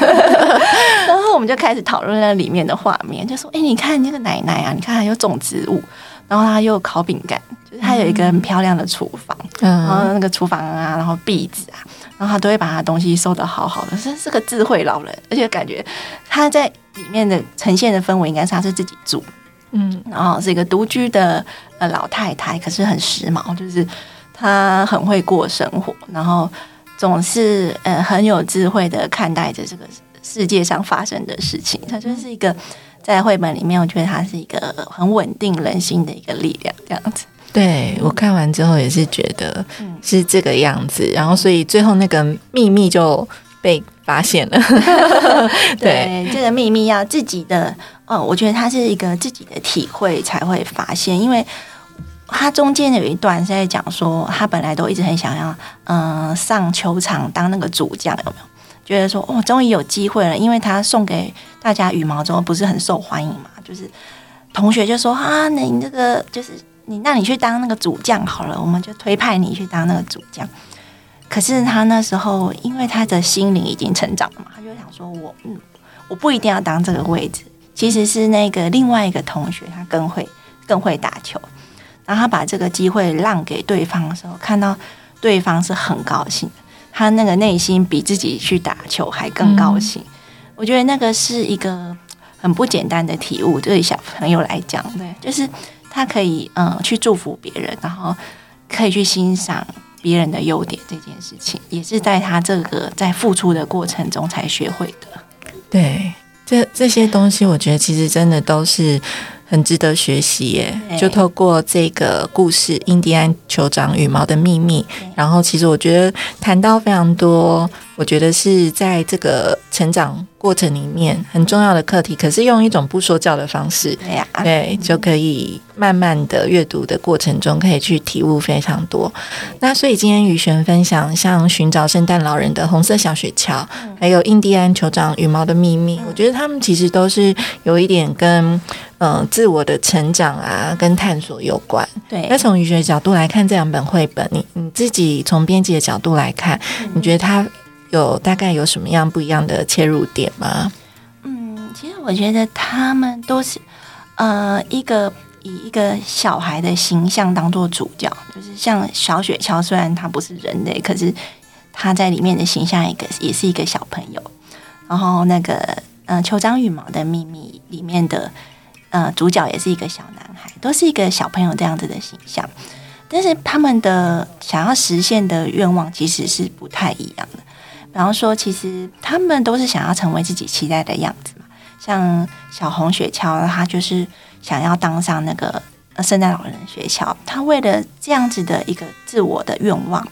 *laughs* 然后我们就开始讨论那里面的画面，就说，哎，你看那个奶奶啊，你看还有种植物，然后他又烤饼干，就是他有一个很漂亮的厨房，然后那个厨房啊，然后壁纸啊，然后他都会把他东西收的好好的，真是个智慧老人，而且感觉他在里面的呈现的氛围应该是他是自己住。嗯，然后是一个独居的呃老太太，可是很时髦，就是她很会过生活，然后总是呃很有智慧的看待着这个世界上发生的事情。她就是一个在绘本里面，我觉得她是一个很稳定人心的一个力量，这样子。对我看完之后也是觉得是这个样子，然后所以最后那个秘密就被发现了。*laughs* *laughs* 对，这个秘密要自己的。哦，我觉得他是一个自己的体会才会发现，因为他中间有一段是在讲说，他本来都一直很想要，嗯，上球场当那个主将，有没有？觉得说，哦，终于有机会了，因为他送给大家羽毛之后不是很受欢迎嘛，就是同学就说啊，你这个就是你，那你去当那个主将好了，我们就推派你去当那个主将。可是他那时候，因为他的心灵已经成长了嘛，他就想说，我嗯，我不一定要当这个位置。其实是那个另外一个同学，他更会更会打球，然后他把这个机会让给对方的时候，看到对方是很高兴，他那个内心比自己去打球还更高兴。我觉得那个是一个很不简单的体悟，对小朋友来讲，对，就是他可以嗯去祝福别人，然后可以去欣赏别人的优点，这件事情也是在他这个在付出的过程中才学会的。对。这这些东西，我觉得其实真的都是很值得学习耶。就透过这个故事《印第安酋长羽毛的秘密》，然后其实我觉得谈到非常多。我觉得是在这个成长过程里面很重要的课题，可是用一种不说教的方式，对呀，对，就可以慢慢的阅读的过程中，可以去体悟非常多。那所以今天雨璇分享像寻找圣诞老人的红色小雪橇，还有印第安酋长羽毛的秘密，我觉得他们其实都是有一点跟嗯自我的成长啊，跟探索有关。对，那从雨璇角度来看这两本绘本，你你自己从编辑的角度来看，你觉得它？有大概有什么样不一样的切入点吗？嗯，其实我觉得他们都是呃一个以一个小孩的形象当做主角，就是像小雪橇，虽然他不是人类，可是他在里面的形象一个也是一个小朋友。然后那个嗯，酋长羽毛的秘密里面的呃主角也是一个小男孩，都是一个小朋友这样子的形象，但是他们的想要实现的愿望其实是不太一样的。然后说，其实他们都是想要成为自己期待的样子嘛。像小红雪橇，他就是想要当上那个圣诞老人雪橇。他为了这样子的一个自我的愿望，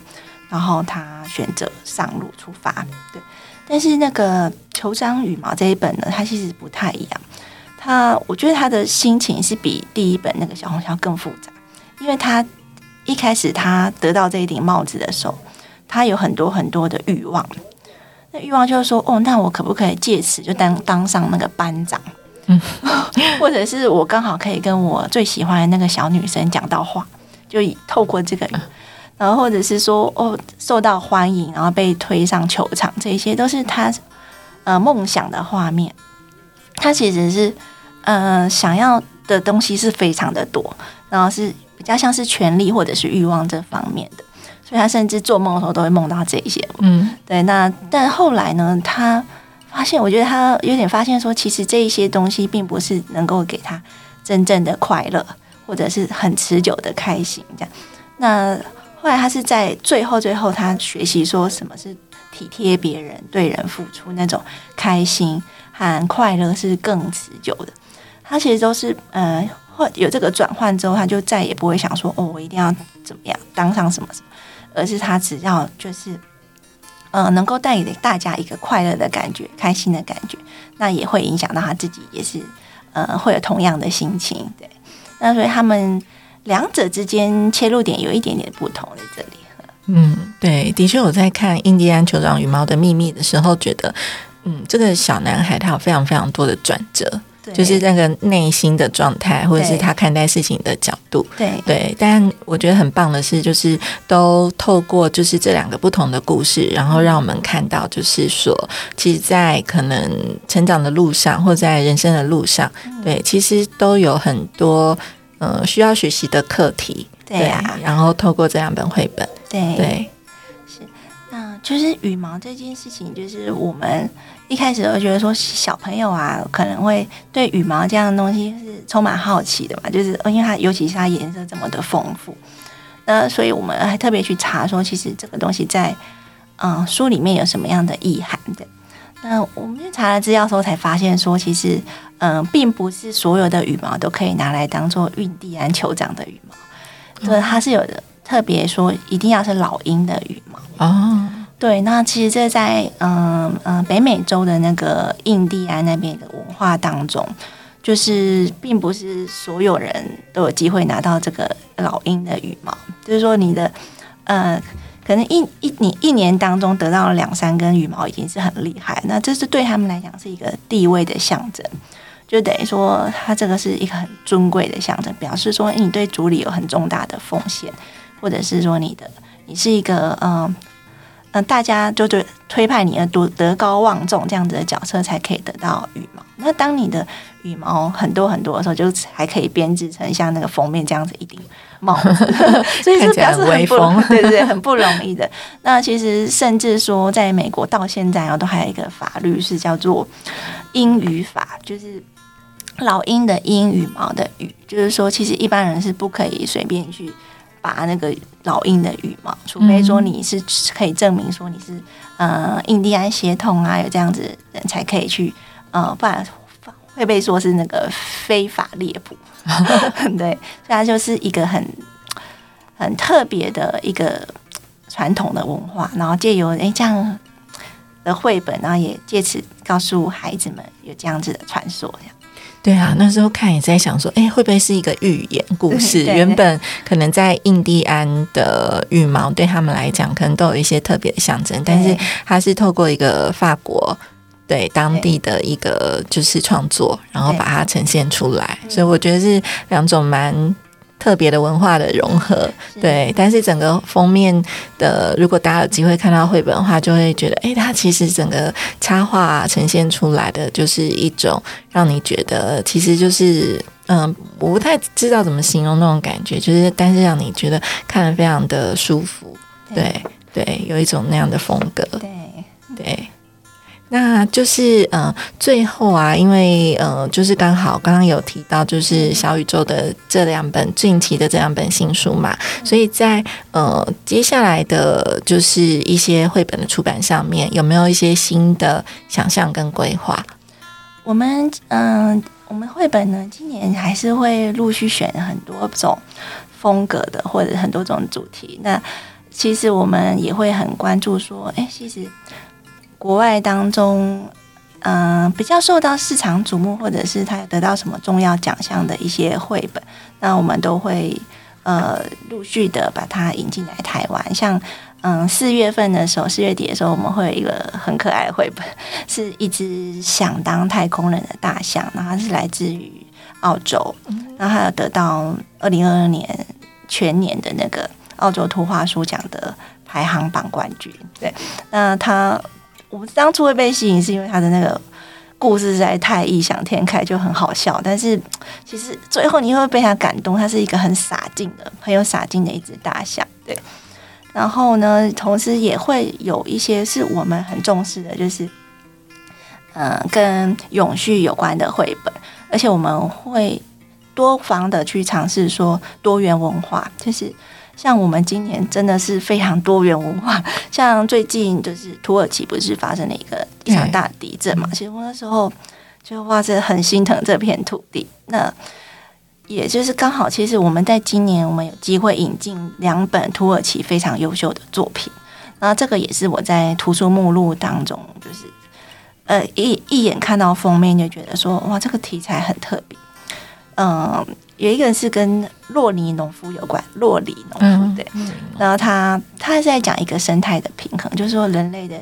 然后他选择上路出发。对，但是那个酋长羽毛这一本呢，它其实不太一样。他我觉得他的心情是比第一本那个小红橇更复杂，因为他一开始他得到这一顶帽子的时候，他有很多很多的欲望。欲望就是说，哦，那我可不可以借此就当当上那个班长？嗯，*laughs* 或者是我刚好可以跟我最喜欢的那个小女生讲到话，就透过这个，然后或者是说，哦，受到欢迎，然后被推上球场，这些都是他呃梦想的画面。他其实是呃想要的东西是非常的多，然后是比较像是权力或者是欲望这方面的。所以他甚至做梦的时候都会梦到这些。嗯，对。那但后来呢？他发现，我觉得他有点发现说，其实这一些东西并不是能够给他真正的快乐，或者是很持久的开心。这样。那后来他是在最后最后，他学习说什么是体贴别人、对人付出那种开心和快乐是更持久的。他其实都是呃，或有这个转换之后，他就再也不会想说哦，我一定要怎么样当上什么什么。而是他只要就是，呃，能够带给大家一个快乐的感觉、开心的感觉，那也会影响到他自己，也是呃会有同样的心情。对，那所以他们两者之间切入点有一点点不同在这里。嗯，对，的确我在看《印第安酋长羽毛的秘密》的时候，觉得，嗯，这个小男孩他有非常非常多的转折。就是那个内心的状态，或者是他看待事情的角度。对。对，但我觉得很棒的是，就是都透过就是这两个不同的故事，然后让我们看到，就是说，其实，在可能成长的路上，或在人生的路上，嗯。对，其实都有很多呃需要学习的课题。对呀然后透过这两本绘本，对。对，是那就是羽毛这件事情，就是我们一开始我觉得说小朋友啊，可能会对羽毛这样的东西是充满好奇的嘛，就是呃因为它尤其是它颜色这么的丰富，那所以我们还特别去查说，其实这个东西在嗯、呃书里面有什么样的意涵的。那我们去查了资料之后，才发现说，其实嗯、呃并不是所有的羽毛都可以拿来当做印第安酋长的羽毛，对，它是有的特别说一定要是老鹰的羽毛。哦，对，那其实这在嗯嗯、北美洲的那个印第安那边的文化当中，就是并不是所有人都有机会拿到这个老鹰的羽毛，就是说你的呃。可能一一你一年当中得到了两三根羽毛已经是很厉害，那这是对他们来讲是一个地位的象征，就等于说它这个是一个很尊贵的象征，表示说你对族里有很重大的奉献，或者是说你的你是一个嗯。呃嗯，大家就对推派你而德德高望重这样子的角色，才可以得到羽毛。那当你的羽毛很多很多的时候，就还可以编织成像那个封面这样子一顶帽子，*laughs* 所以是表示很不威风对对对，很不容易的。那其实甚至说，在美国到现在啊，都还有一个法律是叫做鹰羽法，就是老鹰的鹰，羽毛的羽，就是说，其实一般人是不可以随便去拔那个老鹰的羽毛，除非说你是可以证明说你是呃印第安血统啊，有这样子的人才可以去呃，不然会被说是那个非法猎捕。*laughs* 对，所以它就是一个很很特别的一个传统的文化，然后借由诶这样的绘本，然后也借此告诉孩子们有这样子的传说。对啊，那时候看也在想说，哎，会不会是一个寓言故事？*laughs* 原本可能在印第安的羽毛对他们来讲，可能都有一些特别的象征，但是它是透过一个法国对当地的一个就是创作，然后把它呈现出来，所以我觉得是两种蛮。特别的文化的融合，对，但是整个封面的，如果大家有机会看到绘本的话，就会觉得，哎，它其实整个插画呈现出来的就是一种让你觉得，其实就是，嗯，我不太知道怎么形容那种感觉，就是，但是让你觉得看得非常的舒服，对对，有一种那样的风格，对。对。那就是呃，最后啊，因为呃，就是刚好刚刚有提到，就是小宇宙的这两本近期的这两本新书嘛，所以在呃接下来的就是一些绘本的出版上面，有没有一些新的想象跟规划？我们嗯、我们绘本呢，今年还是会陆续选很多种风格的，或者很多种主题。那其实我们也会很关注说，哎，其实国外当中，嗯、比较受到市场瞩目，或者是他得到什么重要奖项的一些绘本，那我们都会呃陆续的把它引进来台湾。像嗯四月份的时候，四月底的时候，我们会有一个很可爱的绘本，是一只想当太空人的大象，然后它是来自于澳洲，然后它有得到二零二二年全年的那个澳洲图画书奖的排行榜冠军。对，那它我们当初会被吸引，是因为他的那个故事实在太异想天开，就很好笑。但是其实最后你会被他感动，他是一个很洒劲的、很有洒劲的一只大象。对，然后呢，同时也会有一些是我们很重视的，就是嗯、跟永续有关的绘本，而且我们会多方的去尝试说多元文化，就是。像我们今年真的是非常多元文化，*laughs* 像最近就是土耳其不是发生了一个一场大地震嘛？其实我那时候就哇塞，很心疼这片土地。那也就是刚好，其实我们在今年我们有机会引进两本土耳其非常优秀的作品，然后这个也是我在图书目录当中，就是呃一一眼看到封面就觉得说哇，这个题材很特别。嗯，有一个是跟洛尼农夫有关，洛里农夫对，然后他他是在讲一个生态的平衡，就是说人类的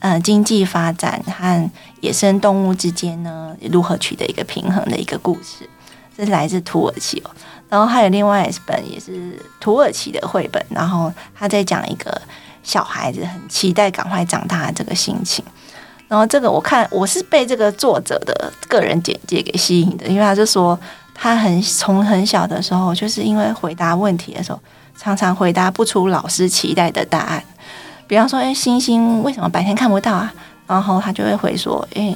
呃经济发展和野生动物之间呢如何取得一个平衡的一个故事，这是来自土耳其哦。然后还有另外一本也是土耳其的绘本，然后他在讲一个小孩子很期待赶快长大的这个心情。然后这个我看我是被这个作者的个人简介给吸引的，因为他就说。他很从很小的时候，就是因为回答问题的时候，常常回答不出老师期待的答案。比方说，哎，星星为什么白天看不到啊？然后他就会回说，哎，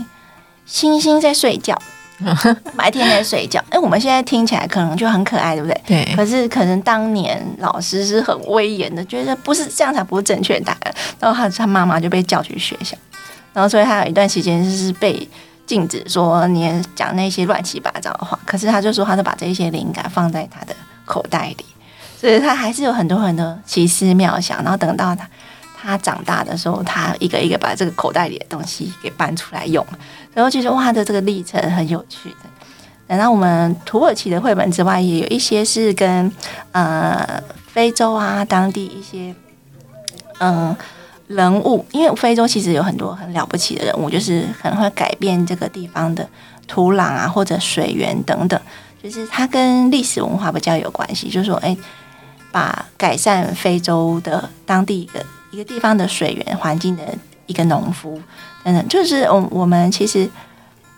星星在睡觉，*laughs* 白天在睡觉。哎，我们现在听起来可能就很可爱，对不对？对。可是可能当年老师是很威严的，觉得不是这样才不是正确答案。然后他他妈妈就被叫去学校，然后所以他有一段时间就是被。禁止说你讲那些乱七八糟的话，可是他就说，他就把这些灵感放在他的口袋里，所以他还是有很多很多奇思妙想。然后等到他他长大的时候，他一个一个把这个口袋里的东西给搬出来用。然后其实哇，的这个历程很有趣的。然后我们土耳其的绘本之外，也有一些是跟呃非洲啊当地一些嗯。人物，因为非洲其实有很多很了不起的人物，就是可能会改变这个地方的土壤啊，或者水源等等，就是它跟历史文化比较有关系。就是说，哎，把改善非洲的当地一个一个地方的水源环境的一个农夫等等，就是我我们其实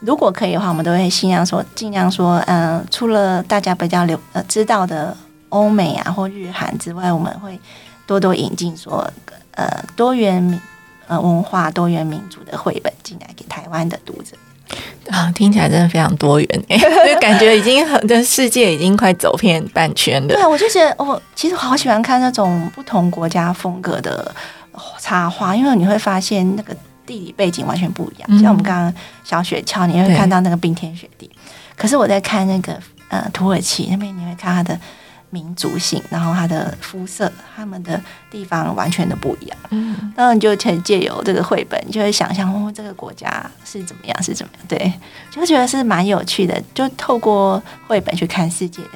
如果可以的话，我们都会尽量说，尽量说，嗯，除了大家比较流呃知道的欧美啊或日韩之外，我们会多多引进说。呃，多元民呃文化、多元民族的绘本进来给台湾的读者啊，听起来真的非常多元，*laughs* 就感觉已经很的世界已经快走遍半圈了。对，我就觉得我其实好喜欢看那种不同国家风格的插画，因为你会发现那个地理背景完全不一样。像我们刚刚小雪橇，你会看到那个冰天雪地，可是我在看那个呃土耳其那边，你会看它的。民族性，然后他的肤色，他们的地方完全的不一样。嗯，然后你就可以借由这个绘本，就会想象哦，这个国家是怎么样，是怎么样？对，就觉得是蛮有趣的，就透过绘本去看世界的。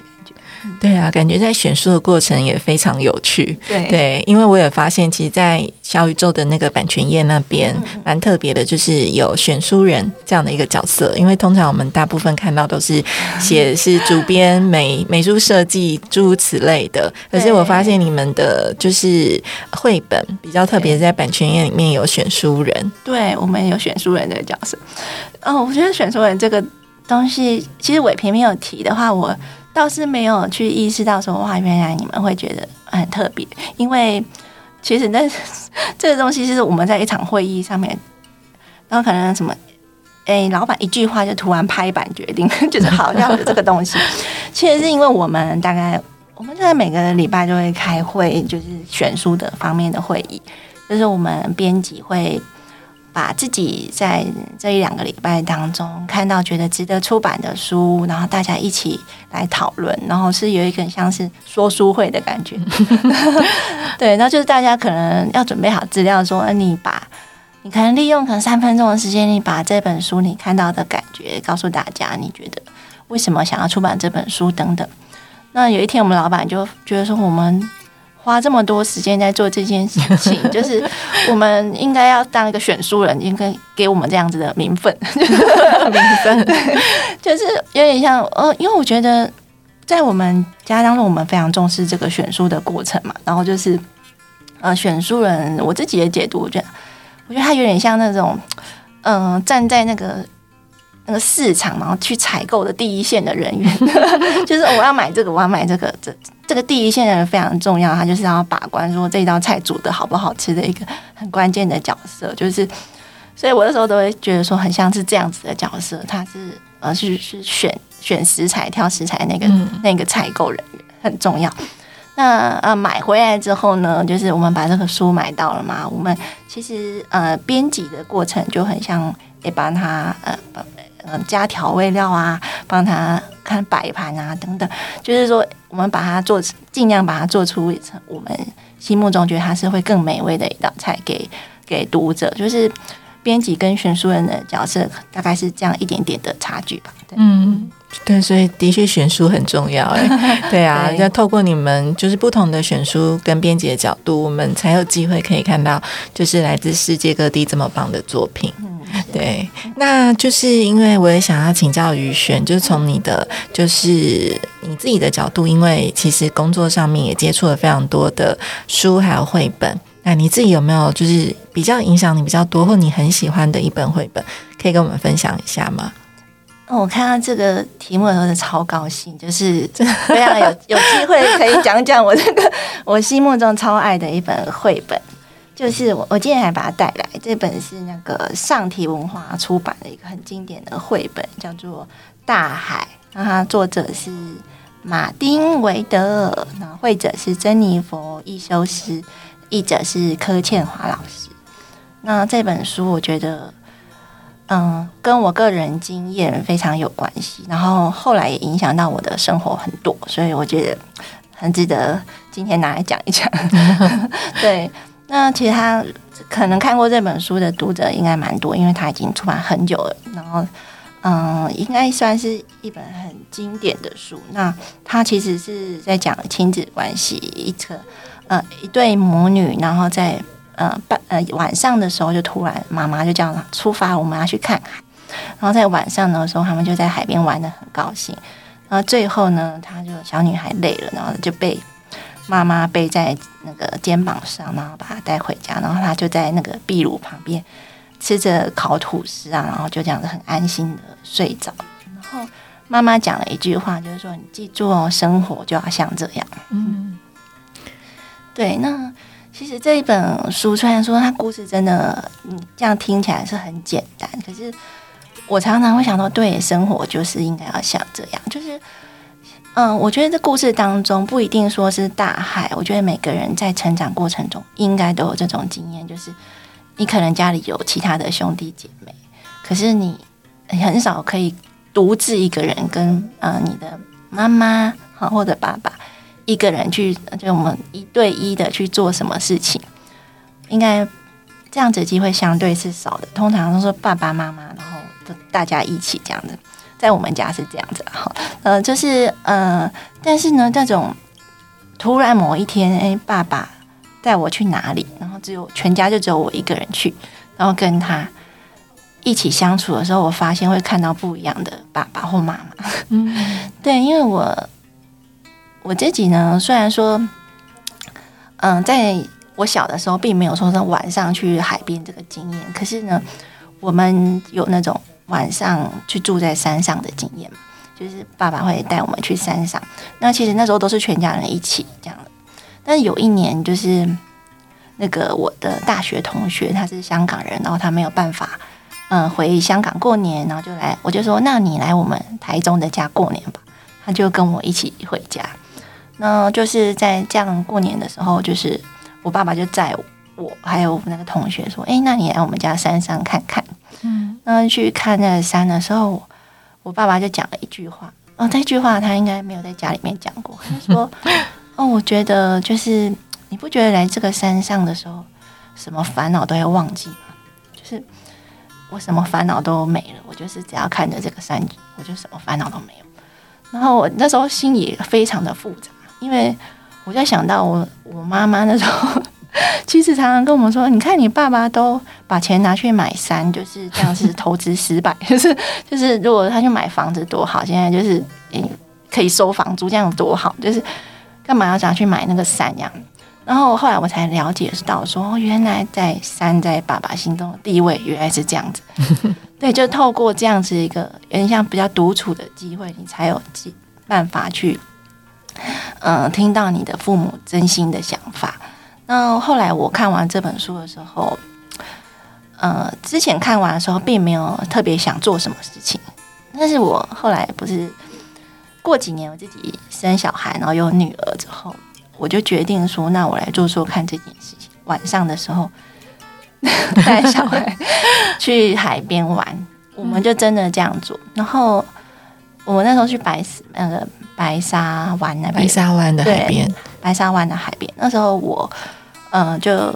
*laughs* 对啊，感觉在选书的过程也非常有趣。对对，因为我也发现，其实，在小宇宙的那个版权页那边，蛮特别的，就是有选书人这样的一个角色。因为通常我们大部分看到都是 *laughs* 写是主编、美美术设计诸如此类的，可是我发现你们的就是绘本比较特别，在版权页里面有选书人。对，我们有选书人这个角色。哦，我觉得选书人这个东西，其实伟平没有提的话，我。倒是没有去意识到说哇，原来你们会觉得很特别，因为其实那 *laughs* 这个东西是我们在一场会议上面，然后可能什么，哎，老板一句话就突然拍板决定，*laughs* 就是好像有这个东西。*laughs* 其实是因为我们大概我们现在每个礼拜都会开会，就是选书的方面的会议，就是我们编辑会。把自己在这一两个礼拜当中看到觉得值得出版的书，然后大家一起来讨论，然后是有一个像是说书会的感觉。*laughs* *laughs* 对，然后就是大家可能要准备好资料，说你把你可能利用可能三分钟的时间，你把这本书你看到的感觉告诉大家，你觉得为什么想要出版这本书等等。那有一天我们老板就觉得说我们。花这么多时间在做这件事情，*laughs* 就是我们应该要当一个选书人，应该给我们这样子的名分。名分，*laughs* 就是有点像呃，因为我觉得在我们家当中，我们非常重视这个选书的过程嘛。然后就是呃，选书人，我自己的解读，我觉得，我觉得他有点像那种嗯，站在那个。那个市场，然后去采购的第一线的人员，*laughs* 就是我要买这个，我要买这个，这这个第一线的人非常重要，他就是要把关说这道菜煮的好不好吃的一个很关键的角色，就是，所以我那时候都会觉得说很像是这样子的角色，他是呃是是选选食材、挑食材那个那个采购人员很重要。那呃买回来之后呢，就是我们把这个书买到了嘛，我们其实呃编辑的过程就很像也帮他呃把。嗯，加调味料啊，帮他看摆盘啊，等等，就是说，我们把它做，尽量把它做出我们心目中觉得它是会更美味的一道菜给给读者。就是编辑跟选书人的角色大概是这样一点点的差距吧。嗯，对，所以的确选书很重要，哎，对啊，*laughs* 要透过你们就是不同的选书跟编辑的角度，我们才有机会可以看到就是来自世界各地这么棒的作品。嗯，对，那就是因为我也想要请教于璇，就是从你的就是你自己的角度，因为其实工作上面也接触了非常多的书还有绘本，那你自己有没有就是比较影响你比较多，或你很喜欢的一本绘本，可以跟我们分享一下吗？哦我看到这个题目的时候是超高兴，就是非常有有机会可以讲讲我这个我心目中超爱的一本绘本，就是我我今天还把它带来，这本是那个上体文化出版的一个很经典的绘本，叫做《大海》，那它作者是马丁维德，那绘者是珍妮佛易修斯，译者是柯倩华老师。那这本书我觉得。嗯，跟我个人经验非常有关系，然后后来也影响到我的生活很多，所以我觉得很值得今天拿来讲一讲。*laughs* 对，那其实他可能看过这本书的读者应该蛮多，因为他已经出版很久了，然后嗯，应该算是一本很经典的书。那他其实是在讲亲子关系，一个呃一对母女，然后在呃半呃晚上的时候，就突然妈妈就叫他出发，我们要去看海。然后在晚上的时候，他们就在海边玩的很高兴。然后最后呢，他就小女孩累了，然后就被妈妈背在那个肩膀上，然后把她带回家。然后她就在那个壁炉旁边吃着烤吐司啊，然后就这样子很安心的睡着。然后妈妈讲了一句话，就是说：“你记住哦，生活就要像这样。”嗯对，那其实这一本书虽然说它故事真的，你，这样听起来是很简单，可是我常常会想到，对，生活就是应该要像这样，就是，嗯，我觉得这故事当中不一定说是大海，我觉得每个人在成长过程中应该都有这种经验，就是你可能家里有其他的兄弟姐妹，可是你很少可以独自一个人跟呃你的妈妈好或者爸爸。一个人去，就我们一对一的去做什么事情，应该这样子机会相对是少的。通常都是爸爸妈妈，然后大家一起这样子。在我们家是这样子哈，呃，就是呃，但是呢，这种突然某一天，哎，爸爸带我去哪里，然后只有全家就只有我一个人去，然后跟他一起相处的时候，我发现会看到不一样的爸爸或妈妈。嗯 *laughs* 对，因为我。我自己呢，虽然说，嗯，在我小的时候，并没有说是晚上去海边这个经验，可是呢，我们有那种晚上去住在山上的经验，就是爸爸会带我们去山上。那其实那时候都是全家人一起这样。但是有一年，就是那个我的大学同学，他是香港人，然后他没有办法，嗯，回香港过年，然后就来，我就说，那你来我们台中的家过年吧。他就跟我一起回家。那就是在这样过年的时候，就是我爸爸就载我还有那个同学说：“哎，那你来我们家山上看看。”嗯，那去看那个山的时候，我爸爸就讲了一句话。哦，这句话他应该没有在家里面讲过。他说：*laughs* “哦，我觉得就是你不觉得来这个山上的时候，什么烦恼都要忘记吗？就是我什么烦恼都没了，我就是只要看着这个山，我就什么烦恼都没有。然后我那时候心里非常的复杂。”因为我在想到我我妈妈那时候，*laughs* 其实常常跟我们说，你看你爸爸都把钱拿去买山，*laughs* 就是这样是投资失败，*laughs* 就是就是如果他去买房子多好，现在就是嗯可以收房租，这样多好，就是干嘛要想去买那个山呀？然后后来我才了解到说，原来在山在爸爸心中的地位原来是这样子，对，就透过这样子一个有点像比较独处的机会，你才有办法去。嗯，听到你的父母真心的想法。那后来我看完这本书的时候，呃，之前看完的时候并没有特别想做什么事情，但是我后来不是过几年我自己生小孩，然后有女儿之后，我就决定说，那我来做做看这件事情。晚上的时候 *laughs* 带小孩去海边玩，我们就真的这样做。然后我们那时候去白那个。白沙湾那边，白沙湾的海边，白沙湾的海边。那时候我，嗯，就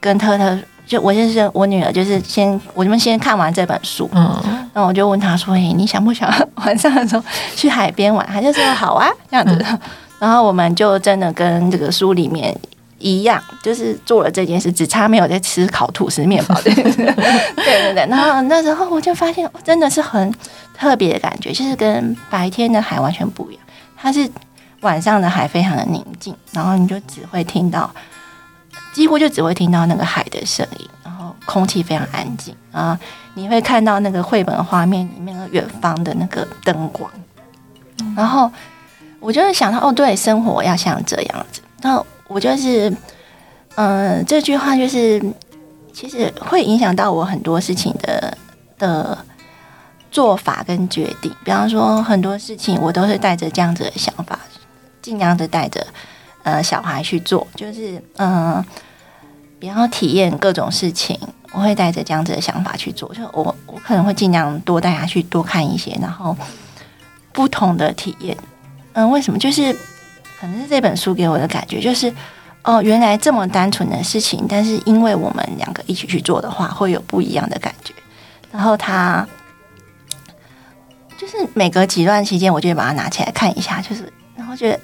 跟特特就我就是我女儿，就是先我们先看完这本书，嗯，然后我就问她说：“诶，你想不想 *laughs* 晚上的时候去海边玩？”她就说：“好啊，这样子。*laughs* 然后我们就真的跟这个书里面一样，就是做了这件事，只差没有在吃烤吐司面包。*laughs* 对对对。然后那时候我就发现，真的是很特别的感觉，就是跟白天的海完全不一样。它是晚上的海非常的宁静，然后你就只会听到。几乎就只会听到那个海的声音，然后空气非常安静啊！你会看到那个绘本画面里面的远方的那个灯光，然后我就会想到，哦，对，生活要像这样子。那我就是，嗯，这句话就是，其实会影响到我很多事情的的做法跟决定。比方说，很多事情我都是带着这样子的想法，尽量的带着。呃，小孩去做，就是嗯，比较体验各种事情，我会带着这样子的想法去做。就我，我可能会尽量多带他去多看一些，然后不同的体验。嗯，为什么？就是可能是这本书给我的感觉，就是哦，原来这么单纯的事情，但是因为我们两个一起去做的话，会有不一样的感觉。然后他就是每隔几段期间，我就会把它拿起来看一下，就是然后觉得。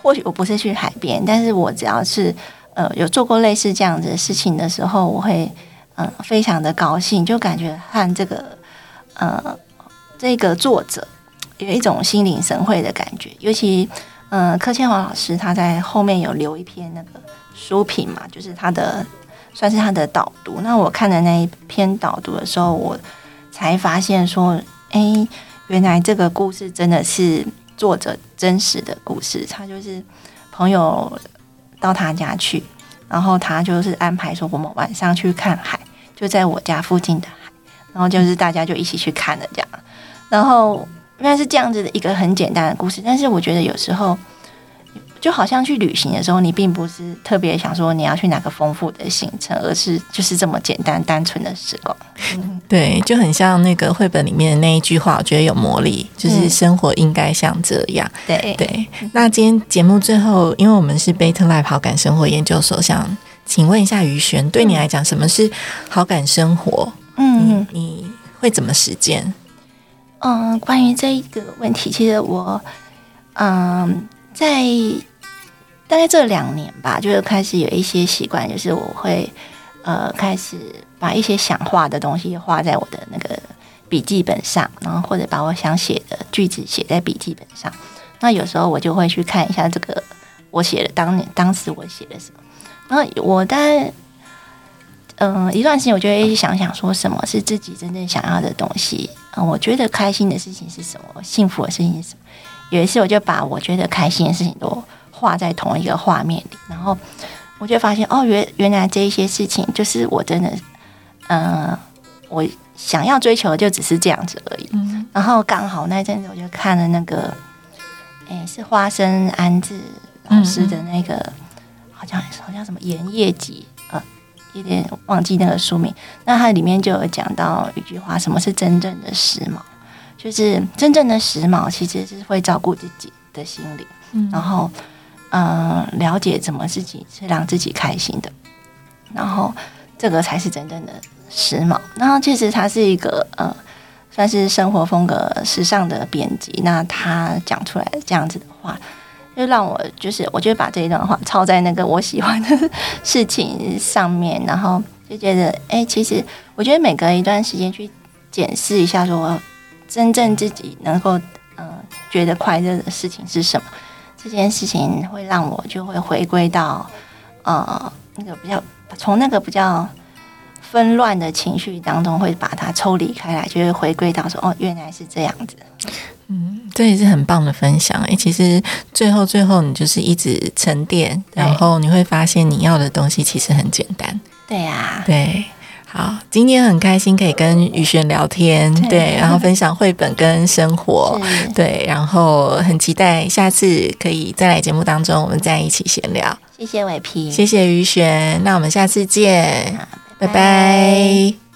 或许我不是去海边，但是我只要是呃有做过类似这样子的事情的时候，我会嗯非常的高兴，就感觉和这个呃这个作者有一种心领神会的感觉。尤其嗯柯千华老师他在后面有留一篇那个书评嘛，就是他的算是他的导读。那我看的那一篇导读的时候，我才发现说，哎，原来这个故事真的是。作者真实的故事，他就是朋友到他家去，然后他就是安排说我们晚上去看海，就在我家附近的海，然后就是大家就一起去看了这样，然后应该是这样子的一个很简单的故事，但是我觉得有时候。就好像去旅行的时候，你并不是特别想说你要去哪个丰富的行程，而是就是这么简单单纯的时光。对，就很像那个绘本里面的那一句话，我觉得有魔力，就是生活应该像这样。对对。那今天节目最后，因为我们是贝特赖好感生活研究所，想请问一下于璇，对你来讲，什么是好感生活？嗯，你会怎么实践？嗯，关于这一个问题，其实我嗯在。大概这两年吧，就是开始有一些习惯，就是我会呃开始把一些想画的东西画在我的那个笔记本上，然后或者把我想写的句子写在笔记本上。那有时候我就会去看一下这个我写的当年当时我写的什么。然后我大概嗯一段时间，我就会想想说什么是自己真正想要的东西。嗯，我觉得开心的事情是什么？幸福的事情是什么？有一次我就把我觉得开心的事情都。画在同一个画面里，然后我就发现哦，原原来这一些事情就是我真的，嗯，我想要追求的就只是这样子而已。然后刚好那阵子我就看了那个，哎，是花生安置老师的那个，好像好像什么《盐业集》呃，有点忘记那个书名。那它里面就有讲到一句话：什么是真正的时髦？就是真正的时髦其实是会照顾自己的心灵，然后。嗯，了解怎么自己是让自己开心的，然后这个才是真正的时髦。然后其实他是一个呃，算是生活风格时尚的编辑。那他讲出来这样子的话，就让我就是我就把这一段话抄在那个我喜欢的事情上面，然后就觉得哎，其实我觉得每隔一段时间去检视一下，说真正自己能够嗯觉得快乐的事情是什么。这件事情会让我就会回归到，呃，那个比较从那个比较纷乱的情绪当中，会把它抽离开来，就会回归到说，哦，原来是这样子。嗯，这也是很棒的分享。哎，其实最后最后，你就是一直沉淀，然后你会发现你要的东西其实很简单。对呀，对。好，今天很开心可以跟雨璇聊天，对，然后分享绘本跟生活，对，然后很期待下次可以再来节目当中，我们再一起闲聊。谢谢伟皮，谢谢雨璇，那我们下次见，拜拜。